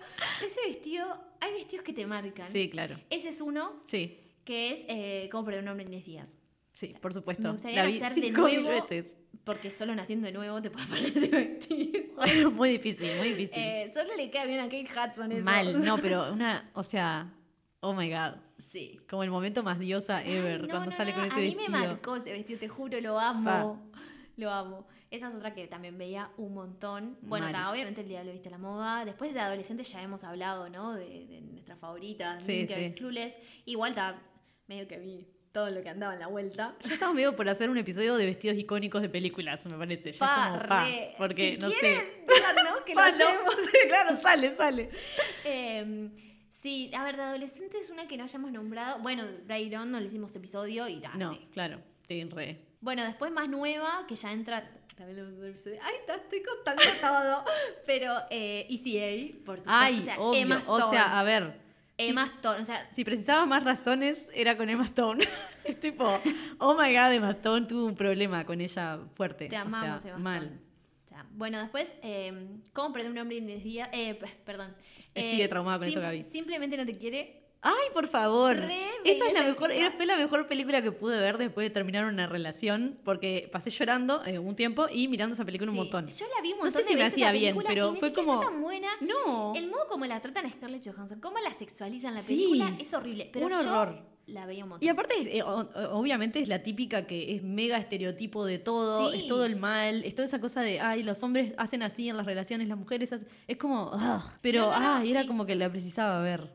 Ese vestido, hay vestidos que te marcan. Sí, claro. Ese es uno Sí, que es eh, Cómo perder un hombre en 10 días. sí, por supuesto. Me gustaría La hacer de nuevo. veces. Porque solo naciendo de nuevo te puedes poner ese vestido. [LAUGHS] muy difícil, muy difícil. Eh, solo le queda bien a Kate Hudson eso. Mal, no, pero una, o sea, oh my god. Sí. Como el momento más diosa Ay, ever no, cuando no, sale no, con ese a mí vestido. me marcó ese vestido, te juro, lo amo. Lo amo. Esa es otra que también veía un montón. Bueno, ta, obviamente el Diablo Viste la Moda. Después de adolescentes ya hemos hablado, ¿no? De, de nuestras favoritas. Sí, sí. Clueless. Igual está medio que vi todo lo que andaba en la vuelta. Ya estamos medio por hacer un episodio de vestidos icónicos de películas, me parece. Ya Pa, pa, re. porque Si no quieren, sé. díganos que lo [LAUGHS] hacemos. [LAUGHS] claro, sale, sale. Eh, sí, a ver, de adolescentes una que no hayamos nombrado. Bueno, Brayron no le hicimos episodio y tal. No, sí. claro, sí, re. Bueno, después más nueva, que ya entra. También le vamos a hacer episodio. Ay, estoy contando [LAUGHS] todo. Pero eh, ECA, por supuesto. Ay, o sea, obvio. Emma O Stone. sea, a ver. Emma Stone. O sea, Si precisaba más razones, era con Emma Stone. [LAUGHS] es tipo, oh my god, Emma Stone tuvo un problema con ella fuerte. te o amamos, sea, Emma mal. Stone. O sea, bueno, después, eh, ¿cómo perder un hombre en 10 días? Eh, [LAUGHS] p- perdón. Eh, sigue traumada con eso, Gaby. Simplemente no te quiere. Ay, por favor. Re Esa es la mejor, era- fue la mejor película que pude ver después de terminar una relación, porque pasé llorando eh, un tiempo y mirando esa película un montón. Yo la vi un No montón sé si me hacía bien, pero fue como- tan buena. No, El modo como la tratan a Scarlett Johansson, cómo la sexualizan en la Sí. película es horrible. Pero Un yo horror. La veía un montón. Y aparte, eh, o- o- obviamente es la típica que es mega estereotipo de todo, Sí. es todo el mal, es toda esa cosa de, ay, los hombres hacen así en las relaciones, las mujeres hacen... Es como, ah, pero, No, no, no, ay, era sí. como que la precisaba ver.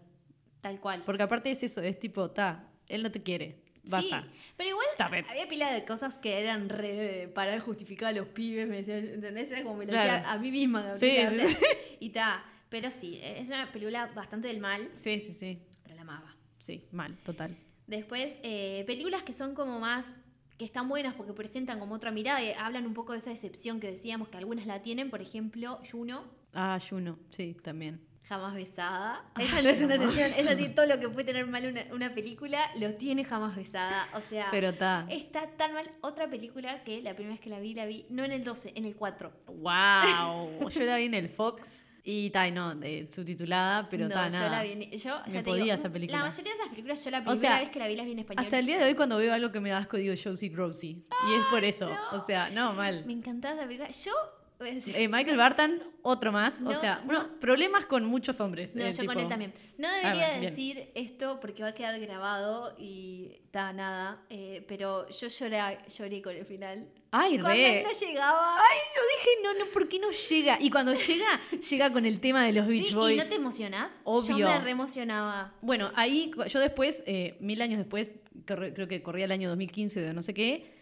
Tal cual. Porque aparte es eso, es tipo, ta, él no te quiere, basta. Sí, pero igual había pila de cosas que eran re para justificar a los pibes, me decían, ¿entendés? Era como me lo Claro. decía a mí misma. Sí, Gabriela, sí, o sea, [LAUGHS] Y ta, pero sí, es una película bastante del mal, Sí, sí, sí, pero la amaba. sí, mal, total. Después, eh, películas que son como más, que están buenas porque presentan como otra mirada y hablan un poco de esa decepción que decíamos que algunas la tienen, por ejemplo, Juno, Ah, Juno, sí, también. Jamás Besada. Ay, Esa no es una excepción, es así, [LAUGHS] todo lo que puede tener mal una, una película lo tiene Jamás Besada. O sea, Pero ta, está tan mal. Otra película que la primera vez que la vi, la vi no en el 12, en el 4. wow. Yo la vi en el Fox y ta, y no, eh, subtitulada, pero no, ta, yo nada. la vi yo, ya Me te podía digo, esa película. La mayoría de esas películas yo la O primera sea, vez que la vi las vi en español. Hasta el día de hoy cuando veo algo que me da asco digo Josie Grossy. Y es por eso. O sea, no, mal. Me encantaba esa película. Yo... es- Eh, Michael Barton, otro más. o sea, no. uno- problemas con muchos hombres. No, eh, yo tipo- con él también. No debería Ah, bien. decir esto porque va a quedar grabado y está nada. eh, pero yo lloré, lloré con el final. Ay, Cuando re. no llegaba. Ay, yo dije, no, no, ¿por qué no llega? Y cuando llega, llega con el tema de los Beach Sí, Boys. ¿Y no te emocionás? Obvio. Yo me re emocionaba. Bueno, ahí yo después, eh, mil años después, creo que corría el año 2015 de no sé qué,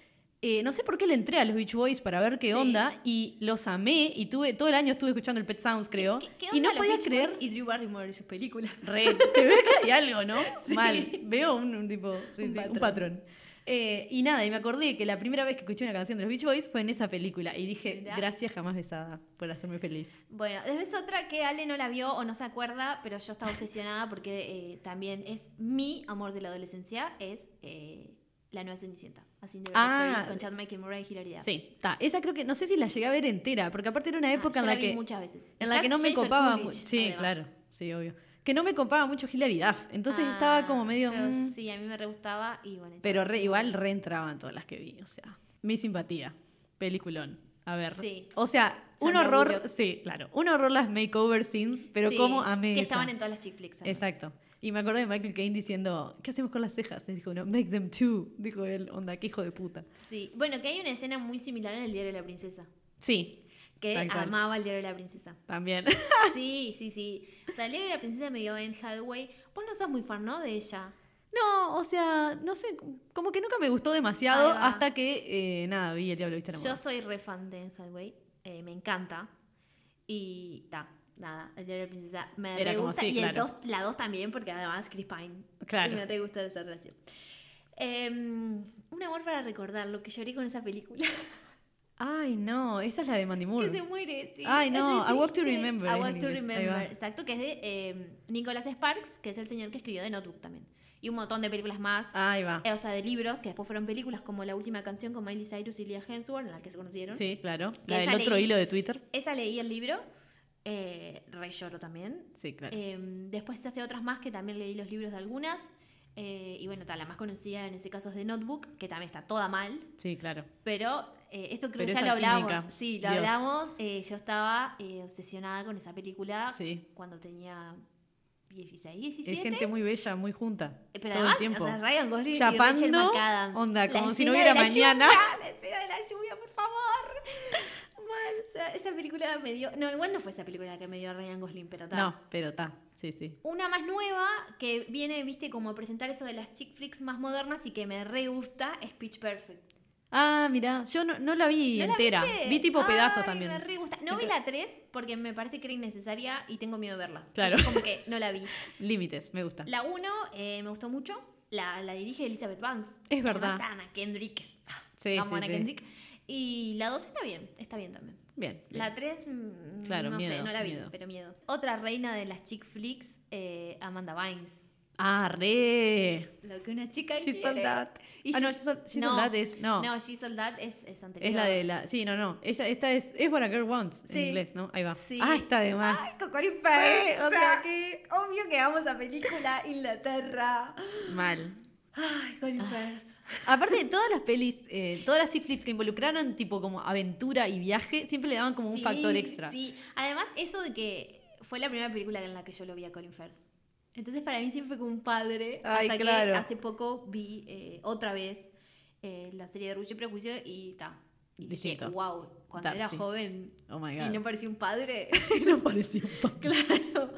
eh, no sé por qué le entré a los Beach Boys para ver qué Sí. onda y los amé y tuve todo el año estuve escuchando el Pet Sounds, creo. ¿Qué, qué y no onda los podía Beach creer. Boys y Drew Barrymore y sus películas? Re, se ve que hay algo, ¿no? [LAUGHS] Sí. Mal. Veo un, un tipo, sí, Un patrón. Eh, y nada, y me acordé que la primera vez que escuché una canción de los Beach Boys fue en esa película. Y dije, gracias jamás besada por hacerme feliz. Bueno, después otra que Ale no la vio o no se acuerda, pero yo estaba obsesionada porque eh, también es mi amor de la adolescencia, es eh, La Nueva Cenicienta. Así de Ah. con Chad Michael Murray y Hilary Duff. Sí, está. Esa creo que, no sé si la llegué a ver entera, porque aparte era una Ah, época en la, vi que... muchas veces. En la que no me copaba mucho. Sí, además. claro. Sí, obvio. Que no me copaba mucho Hilary Duff. Entonces Ah, estaba como medio. yo mm, sí, a mí me re gustaba y bueno. pero re- igual reentraban todas las que vi. O sea, mi simpatía. Peliculón. A ver. Sí. O sea, un horror. Bullock. Sí, claro. Un horror las makeover scenes, pero Sí, como amé Que esa. estaban en todas las chick flicks. Exacto. Y me acuerdo de Michael Caine diciendo, ¿qué hacemos con las cejas? Y dijo uno, make them two. Dijo él, onda, qué hijo de puta. Sí. Bueno, que hay una escena muy similar en el diario de la princesa. Sí, Que Tal cual. amaba el diario de la princesa. también. [LAUGHS] Sí, sí, sí. O sea, el diario de la princesa me dio en Hathaway. Vos no sos muy fan, ¿no? De ella. No, o sea, no sé, como que nunca me gustó demasiado hasta que, eh, nada, vi el Diablo Viste la Yo Moda. soy re fan de Hathaway. eh, me encanta. Y ta. Nada, el diario de la princesa me Era como, gusta. sí, y el claro. dos, la 2 también, porque además Chris Pine. Claro. Y me te gusta esa relación. Em, un amor para recordar lo que lloré con esa película. [LAUGHS] Ay, no, esa es la de Mandy Moore. que se muere, sí. Ay, no, A Walk to. Remember es Walk to. Remember, exacto, que es de em, Nicholas Sparks, que es el señor que escribió The Notebook también. Y un montón de películas más. Ahí va. eh, o sea, de libros, que después fueron películas como La Última Canción con Miley Cyrus y Leah Hemsworth, en la que se conocieron. Sí, claro. La del otro leí. hilo de Twitter. Esa leí el libro, eh, re lloro también. Sí, claro. Em, después se hace otras más que también leí los libros de algunas. eh, y bueno, tal, la más conocida en ese caso es The Notebook, que también está toda mal. Sí, claro. Pero eh, esto creo que ya lo hablamos. química, Sí, lo Dios. hablamos. eh, yo estaba eh, obsesionada con esa película Sí. cuando tenía 16, 17. Es gente muy bella, muy junta. Eh, Pero todo además, el tiempo. o sea, Ryan Gosling y Chapando, Rachel McAdams. onda, como si no hubiera de mañana. lluvia, la escena de la lluvia, por favor. Mal. O sea, esa película me dio... No, igual no fue esa película que me dio Ryan Gosling, pero tal. No, pero está. Sí, sí. Una más nueva que viene, viste, como a presentar eso de las chick flicks más modernas y que me re gusta es Pitch Perfect. Ah, mira, yo no, no la vi ¿No la entera. Vi tipo pedazos Ay, también. Me re gusta. No vi la 3 porque me parece que era innecesaria y tengo miedo de verla. Claro. Entonces, como que no la vi. [LAUGHS] Límites, me gusta. La 1 me gustó mucho. La, la dirige Elizabeth Banks. Es verdad. Además, Ana Kendrick. ah, Sí, amo a sí, Ana sí. Kendrick. Y la 2 está bien. Está bien también. Bien. La 3, Claro, no sé, miedo, no la vi, miedo. pero miedo. Otra reina de las chick flicks, eh, Amanda Bynes. Ah, re. Lo que una chica She quiere. That. Y ah, no, She- She Sold, She no, That es. No, No, She Sold That es, es anterior. es la de la. Sí, no, no. Ella, esta es. Es What a Girl Wants en Sí. inglés, ¿no? Ahí va. Sí. Ah, está de más. Ay, Firth. Sí, o o sea, sea, que obvio que vamos a película Inglaterra. Mal. Ay, Colin Ah. Firth. Aparte de todas las pelis, eh, todas las chick flicks que involucraron tipo como aventura y viaje, siempre le daban como un Sí, factor extra. Sí, además eso de que fue la primera película en la que yo lo vi a Colin Firth. Entonces para mí siempre fue como un padre. Ay, hasta claro. que hace poco vi eh, otra vez eh, la serie de Orgullo y Prejuicio y ta. Y dije, Distinto. wow, cuando Ta, era sí. joven Oh my y god. [LAUGHS] no parecía un padre. no parecía un pan. claro.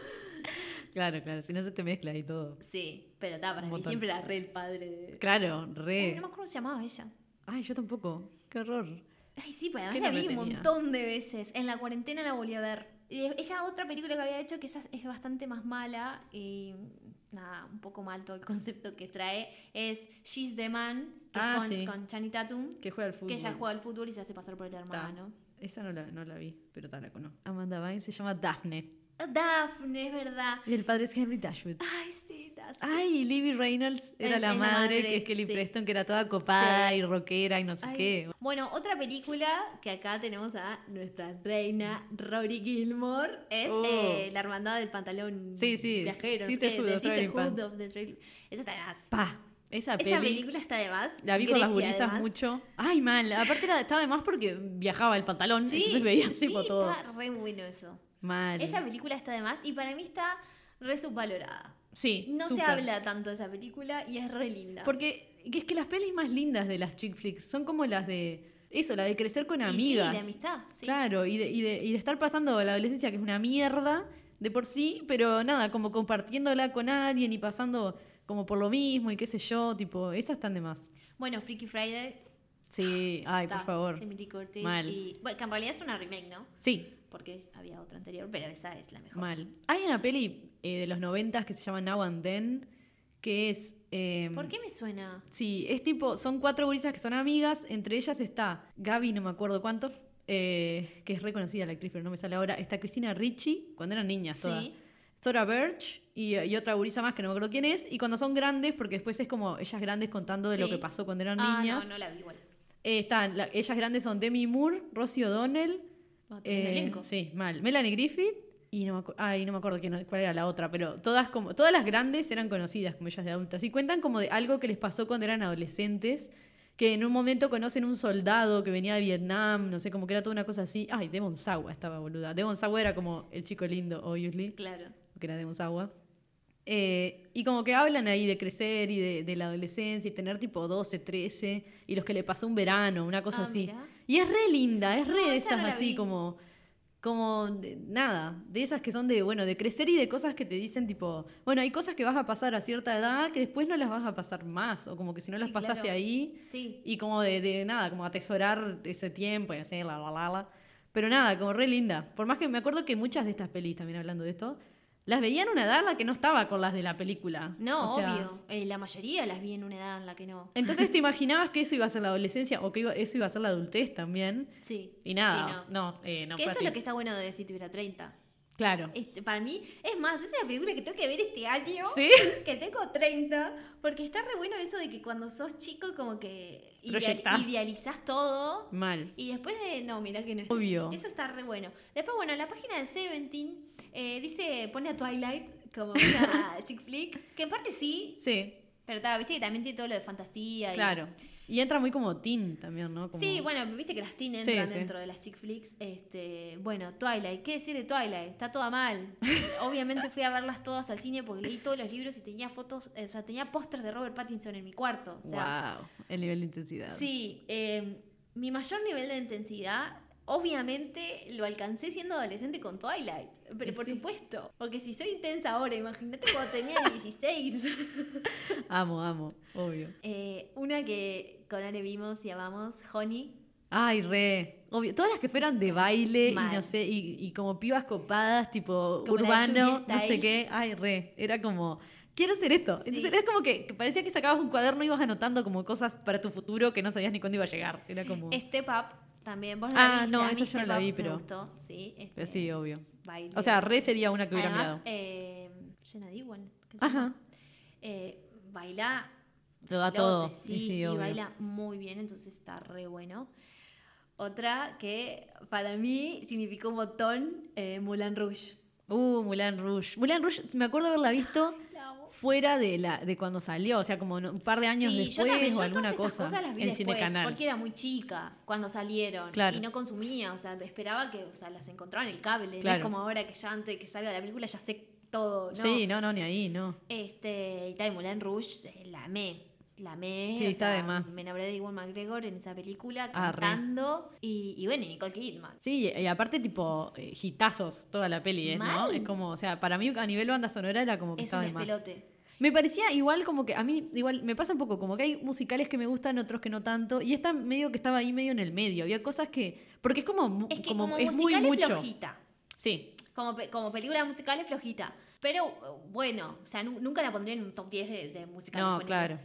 Claro, claro. Si no se te mezcla y todo. Sí, pero ta, para Un mí montón. siempre era re el padre de... Claro, re. no me acuerdo cómo se llamaba ella. Ay, yo tampoco. Qué horror. Ay, sí, pero ¿Qué además la vi un tenía? montón de veces. En la cuarentena la volví a ver. Y ella otra película que había hecho que esa es bastante más mala y nada, un poco mal todo el concepto que trae es She's the Man, que Ah, es con, sí. con Channing Tatum, Que juega al fútbol. que ella juega al fútbol y se hace pasar por el Ta. hermano. Esa no la, no la vi, pero tal la conozco. Amanda Bynes se llama Daphne. Daphne, es verdad. Y el padre es Henry Dashwood. Ay, sí, Daphne. Ay, y Libby Reynolds era Es- la es la madre, que es Kelly sí. Preston, que era toda copada Sí. y rockera y no sé Ay. qué. Bueno, otra película que acá tenemos a nuestra reina Rory Gilmore es Oh. eh, La Hermandad del Pantalón Sí, sí, Viajero. Sí, the Trail- Esa está de más. Pa, esa peli. Esa película está de más. La vi con las gurisas mucho. Ay, mal. Aparte era, estaba de más porque viajaba el pantalón, Sí, entonces veía sí, tipo todo. está re bueno eso. Mal. Esa película está de más y para mí está re subvalorada. Sí, No se súper. habla tanto de esa película y es re linda. Porque que es que las pelis más lindas de las chick flicks son como las de. Eso, la de crecer con Y amigas. Sí, de amistad. Sí. Claro, y de, y, de, y de estar pasando la adolescencia, que es una mierda de por sí, pero nada, como compartiéndola con alguien y pasando como por lo mismo y qué sé yo, tipo, esas están de más. Bueno, Freaky Friday. Sí, ay, por favor. Mal. y- bueno, que en realidad es una remake, ¿no? Sí, Porque había otra anterior, pero esa es la mejor. mal. Hay una peli eh, de los noventas que se llama Now and Then, que es... eh, ¿Por qué me suena? Sí, es tipo, son cuatro gurisas que son amigas, entre ellas está Gaby, no me acuerdo cuánto, eh, que es reconocida la actriz, pero no me sale ahora, está Cristina Ricci, cuando eran niñas todas. Sí. Tora Birch y, y otra gurisa más que no me acuerdo quién es, y cuando son grandes, porque después es como ellas grandes contando de lo que pasó cuando eran Ah, niñas. no, no la vi igual. Eh, están, la- ellas grandes son Demi Moore, Rosie O'Donnell, Tremendo eh, elenco. sí, mal, Melanie Griffith, y no me, ay, no me acuerdo quién, cuál era la otra, pero todas, como, todas las grandes eran conocidas como ellas de adultas, y cuentan como de algo que les pasó cuando eran adolescentes, que en un momento conocen un soldado que venía de Vietnam, no sé, como que era toda una cosa así. Ay, Devon Sawa estaba boluda. Devon Sawa era como el chico lindo, obviously Claro. que era de Musagua. Eh, y como que hablan ahí de crecer y de, de la adolescencia y tener tipo 12, 13 y los que le pasó un verano, una cosa Ah, así. mirá. Y es re linda, es re No, de esa esas no así vi. como, como de- nada, de esas que son de, bueno, de crecer y de cosas que te dicen tipo, bueno, hay cosas que vas a pasar a cierta edad que después no las vas a pasar más o como que si no las Sí, pasaste claro. ahí Sí. y como de, de nada, como atesorar ese tiempo y así, la, la, la, la. Pero nada, como re linda. Por más que me acuerdo que muchas de estas pelis, también hablando de esto, las veía en una edad en la que no estaba con las de la película. No, O sea, obvio. Eh, la mayoría las vi en una edad en la que no. Entonces te [LAUGHS] imaginabas que eso iba a ser la adolescencia o que iba- eso iba a ser la adultez también. Sí. Y nada, Sí, no. no, eh, no que eso así. es lo que está bueno de si tuviera 30. Claro. Este, para mí, es más, es una película que tengo que ver este año. ¿Sí? [LAUGHS] Que tengo 30. Porque está re bueno eso de que cuando sos chico, como que Proyectás. idealizás todo. Mal. Y después de. No, mirá que no es. Obvio. Eso está re bueno. Después, bueno, en la página de Seventeen eh, dice, pone a Twilight como [LAUGHS] una chick flick. Que en parte sí, Sí, pero viste que también tiene todo lo de fantasía. y- claro. Y entra muy como teen también, ¿no? Como- Sí, bueno, viste que las teen Sí, entran sí. dentro de las chick flicks. Este, bueno, Twilight, ¿qué decir de Twilight? Está toda mal. Obviamente fui a verlas todas al cine porque leí todos los libros y tenía fotos, eh, o sea, tenía pósters de Robert Pattinson en mi cuarto. O sea, wow, el nivel de intensidad. sí, eh, mi mayor nivel de intensidad, obviamente lo alcancé siendo adolescente con Twilight. Pero por Sí. supuesto, porque si soy intensa ahora, imagínate cuando tenía 16. [LAUGHS] Amo, amo, obvio. Eh, una que Ale vimos y amamos, Honey. Ay, re. Obvio. Todas las que fueron de baile Mal. y no sé, y, y como pibas copadas, tipo Como urbano, no sé qué. Ay, re. Era como, quiero hacer esto. Sí. Entonces era como que, que parecía que sacabas un cuaderno y ibas anotando como cosas para tu futuro que no sabías ni cuándo iba a llegar. Era como. Step Up también. ¿Vos no Ah, la viste? no, A mí esa yo no la vi, me pero- gustó, sí. este, Pero sí, obvio. baile. O sea, re sería una que hubiera Además, mirado. eh, Jenna Dewan, Ajá. eh, baila Lo da todo. Sí, Sí, sí, baila muy bien, entonces está re bueno. Otra que para mí significó un montón, eh, Moulin Rouge. Uh, Mulan Rouge. Mulan Rouge, me acuerdo haberla visto fuera de la de cuando salió, o sea, como un par de años sí, después yo también, o yo alguna cosa. cosas las vi en después, Cine Canal. porque era muy chica cuando salieron Claro. y no consumía, o sea, esperaba que, o sea, las encontraba en el cable, no es como ahora que ya antes de que salga la película ya sé todo, ¿no? Sí, no, no, ni ahí, no. Este, y tal, Moulin Rouge, eh, la amé. La amé. Sí, o sea. Me enamoré de Iwan McGregor en esa película, cantando. y, y bueno, y Nicole Kidman. Sí, y aparte tipo eh, hitazos toda la peli, ¿eh? ¿no? Es como, o sea, para mí a nivel banda sonora era como que Es estaba un de más. Me parecía igual como que a mí igual me pasa un poco como que hay musicales que me gustan, otros que no tanto, y esta medio que estaba ahí medio en el medio. Había cosas que porque es como Es que como, como, es muy musical es mucho. flojita. Sí, Como, como película musical es flojita. Pero bueno, o sea, nu- nunca la pondría en un top 10 de, de musical. no, claro.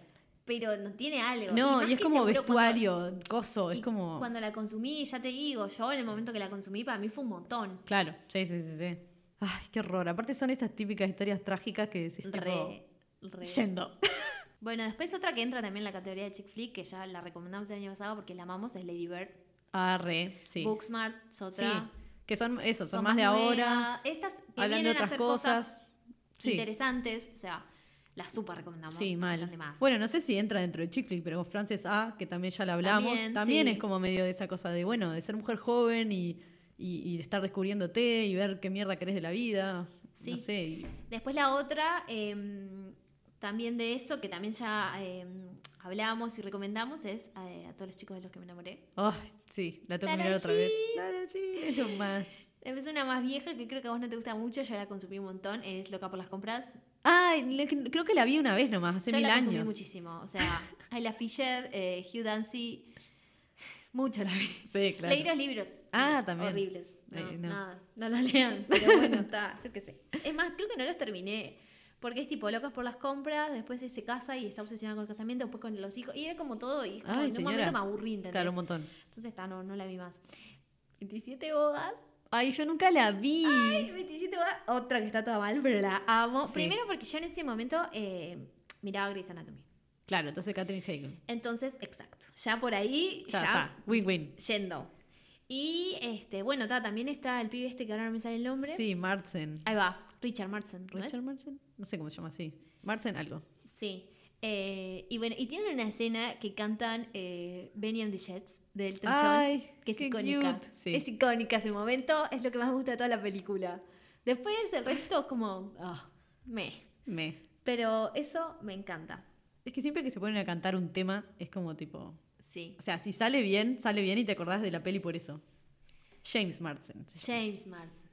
Pero no tiene algo. No, y es como vestuario, coso, es como Cuando la consumí, ya te digo, yo en el momento que la consumí, para mí fue un montón. Claro, sí, sí, sí, sí. Ay, qué horror. Aparte son estas típicas historias trágicas que decís tipo, Re, re. yendo. [LAUGHS] Bueno, después otra que entra también en la categoría de chick flick, que ya la recomendamos el año pasado porque la amamos, es Lady Bird. Ah, re, sí. Booksmart es Sí, otra. que son eso, son, más de ahora. Estas que hablando de vienen a otras hacer cosas. Sí, interesantes, o sea, las súper recomendamos. sí, mal. más. Bueno, no sé si entra dentro de chick flick, pero Frances A, que también ya la hablamos, También, también, sí. es como medio de esa cosa de, bueno, de ser mujer joven y, y, y de estar descubriéndote y ver qué mierda querés de la vida. Sí. No sé. y- Después la otra, eh, también de eso, que también ya eh, hablamos y recomendamos, es eh, a todos los chicos de los que me enamoré. Ay, sí, la tengo que mirar otra vez. Lara G, es lo más. Es una más vieja que creo que a vos no te gusta mucho, yo la consumí un montón, es Loca por las compras. Ay, le- creo que la vi una vez nomás, hace yo mil la consumí años. muchísimo, o sea, [LAUGHS] Ayla Fisher, eh, Hugh Dancy, mucho la vi. Sí, claro. Leí los libros. Ah, también. Horribles. No, Eh, no. nada, no los lean. Pero bueno, [LAUGHS] está, yo qué sé. Es más, creo que no los terminé. Porque es tipo locas por las compras, después se casa y está obsesionada con el casamiento, después con los hijos. Y era como todo, y Ay, en un señora. momento me aburrí, ¿entendés? Claro, un montón. Entonces está, no, no la vi más. 27 bodas. Ay, yo nunca la vi. Ay, 27 bodas. Otra que está toda mal, pero la amo. Sí. Primero porque yo en ese momento eh, miraba Grey's Anatomy. Claro, entonces Catherine Hagen. Entonces, exacto. Ya por ahí, Ya, ya, está. Win-win. yendo. Y este, bueno, ta, también está el pibe este que ahora no me sale el nombre. Sí, Marzen. Ahí va, Richard Martin. ¿no es? ¿Richard Marzen? No sé cómo se llama así. Marzen algo. Sí. Eh, y bueno, y tienen una escena que cantan eh, Benny and the Jets de Elton John, que es icónica. Sí. Es icónica ese momento, es lo que más me gusta de toda la película. Después el resto es como, ah, me. Me. Pero eso me encanta. Es que siempre que se ponen a cantar un tema es como tipo. Sí. O sea, si sale bien, sale bien y te acordás de la peli por eso. James Marsden. James Marsden.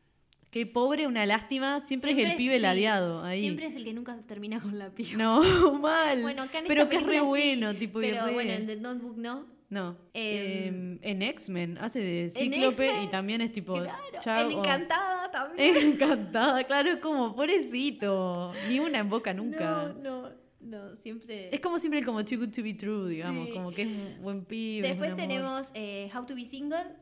Qué pobre, una lástima. Siempre, es el pibe ladeado ahí. Siempre es el que nunca termina con la piba. No, [LAUGHS] mal. Bueno, acá en Pero esta que es re sí, bueno, tipo. Pero re- bueno, en The Notebook no. No. Em, Eh, en X-Men hace de Cíclope y también es tipo. Claro, chao, en o- Encantada también. Encantada, claro, es como, pobrecito. Ni una en boca nunca. No, no, no, siempre. Es como siempre como too good to be true, digamos, Sí. como que es un buen pibe. es Después tenemos eh, How to Be Single.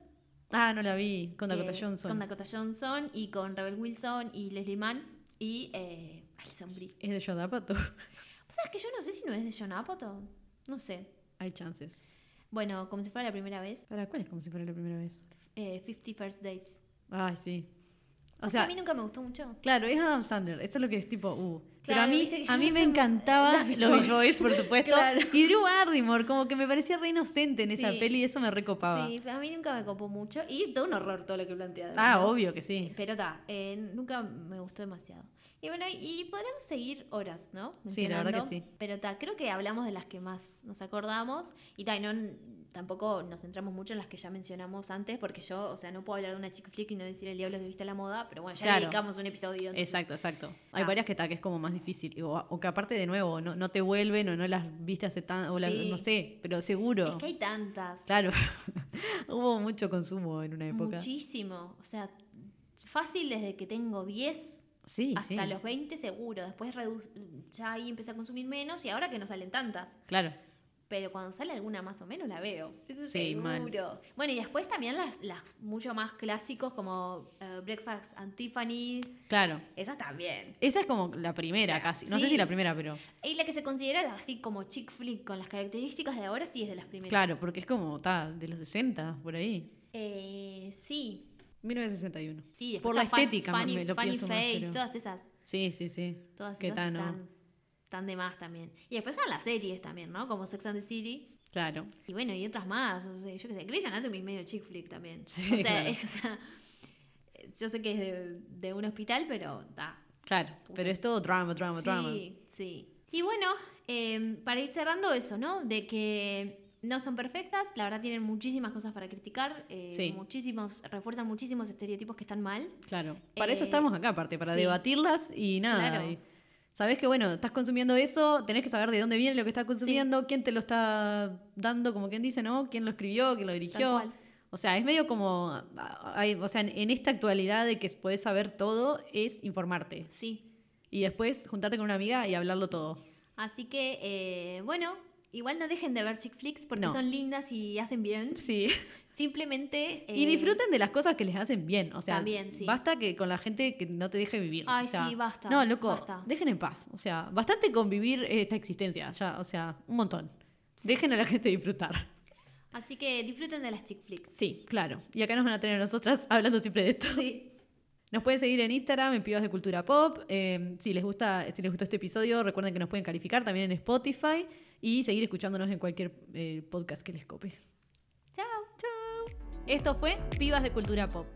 Ah, no la vi, con Dakota Johnson. Con Dakota Johnson y con Rebel Wilson y Leslie Mann y eh, Alison Brie. Es de John Apatow. [LAUGHS] ¿Sabes que yo no sé si no es de John Apatow? No sé. Hay chances. Bueno, como si fuera la primera vez. ¿Para cuál es como si fuera la primera vez? eh, 50 First Dates. Ay, sí. O sea, a mí nunca me gustó mucho. claro, es Adam Sandler. Eso es lo que es tipo, uh. Pero a Claro, mí, a mí no me encantaba los Beach Boys. Por [LAUGHS] supuesto. Claro. Y Drew Barrymore, como que me parecía re inocente en esa Sí. peli y eso me recopaba. Sí, pero a mí nunca me copó mucho. Y todo un horror todo lo que plantea. Ah, obvio que sí. Pero está, nunca me gustó demasiado. Y bueno, y podríamos seguir horas, ¿no? Sí, la verdad que sí. Pero ta, creo que hablamos de las que más nos acordamos. Y ta, y no, tampoco nos centramos mucho en las que ya mencionamos antes, porque yo, o sea, no puedo hablar de una chick flick y no decir el diablo de vista a la moda, pero bueno, ya Claro. le dedicamos un episodio. entonces- Exacto, exacto. Hay Ah. varias que, ta, que es como más difícil. O, o que aparte, de nuevo, no, no te vuelven o no las viste hace tan. O las- Sí. no sé, pero seguro. Es que hay tantas. Claro. [LAUGHS] Hubo mucho consumo en una época. Muchísimo. O sea, fácil desde que tengo 10 Sí, hasta sí. los 20 seguro. Después ya ahí empecé a consumir menos y ahora que no salen tantas. Claro. Pero cuando sale alguna más o menos la veo. Eso Sí, mal. seguro. Bueno, y después también las, las mucho más clásicos como eh, Breakfast and Tiffany's. Claro. Esas también. Esa es como la primera O sea, casi. No sé si la primera, pero. Y la que se considera así como chick flick con las características de ahora sí es de las primeras. Claro, porque es como, ta, de los 60, por ahí. Eh, sí. 1961. Sí, Por la Fan- estética, Funny, me lo Funny pienso más, Face, pero- todas esas. Sí, sí, sí. Todas ¿Qué esas tal, no? están, están de más también. Y después son las series también, ¿no? Como Sex and the City. Claro. Y bueno, y otras más. O sea, yo qué sé. Grey's Anatomy es medio chick flick también. Sí, o, sea, claro. es- [LAUGHS] o sea, yo sé que es de, de un hospital, pero da. Claro. Pero es todo drama, drama, drama. Sí, sí. Y bueno, eh, para ir cerrando eso, ¿no? De que no son perfectas, la verdad tienen muchísimas cosas para criticar, eh, Sí. muchísimos, refuerzan muchísimos estereotipos que están mal. Claro. Para eso Eh, estamos acá, aparte, para sí. debatirlas y nada. Claro. y Sabés que, bueno, estás consumiendo eso, tenés que saber de dónde viene lo que estás consumiendo, quién te lo está dando, como quien dice, ¿no? ¿Quién lo escribió, quién lo dirigió? O sea, es medio como. hay- o sea, en, en esta actualidad de que podés saber todo, es informarte. Sí. Y después juntarte con una amiga y hablarlo todo. Así que, eh, bueno, igual no dejen de ver chick flicks porque No. son lindas y hacen bien. Sí. [LAUGHS] Simplemente... Y eh, disfruten de las cosas que les hacen bien. O sea, También, sí. basta que con la gente que no te deje vivir. Ay, O sea, sí, basta, No, loco, basta. dejen en paz. O sea, bastante con vivir esta existencia. Ya, o sea, un montón. Dejen a la gente disfrutar. Así que disfruten de las chick flicks. Sí, claro. Y acá nos van a tener nosotras [LAUGHS] hablando siempre de esto. Sí. Nos pueden seguir en Instagram, en Pibas de Cultura Pop. Eh, si les gusta, si les gustó este episodio, recuerden que nos pueden calificar también en Spotify y seguir escuchándonos en cualquier eh, podcast que les cope. Chao. Chao. Esto fue Pibas de Cultura Pop.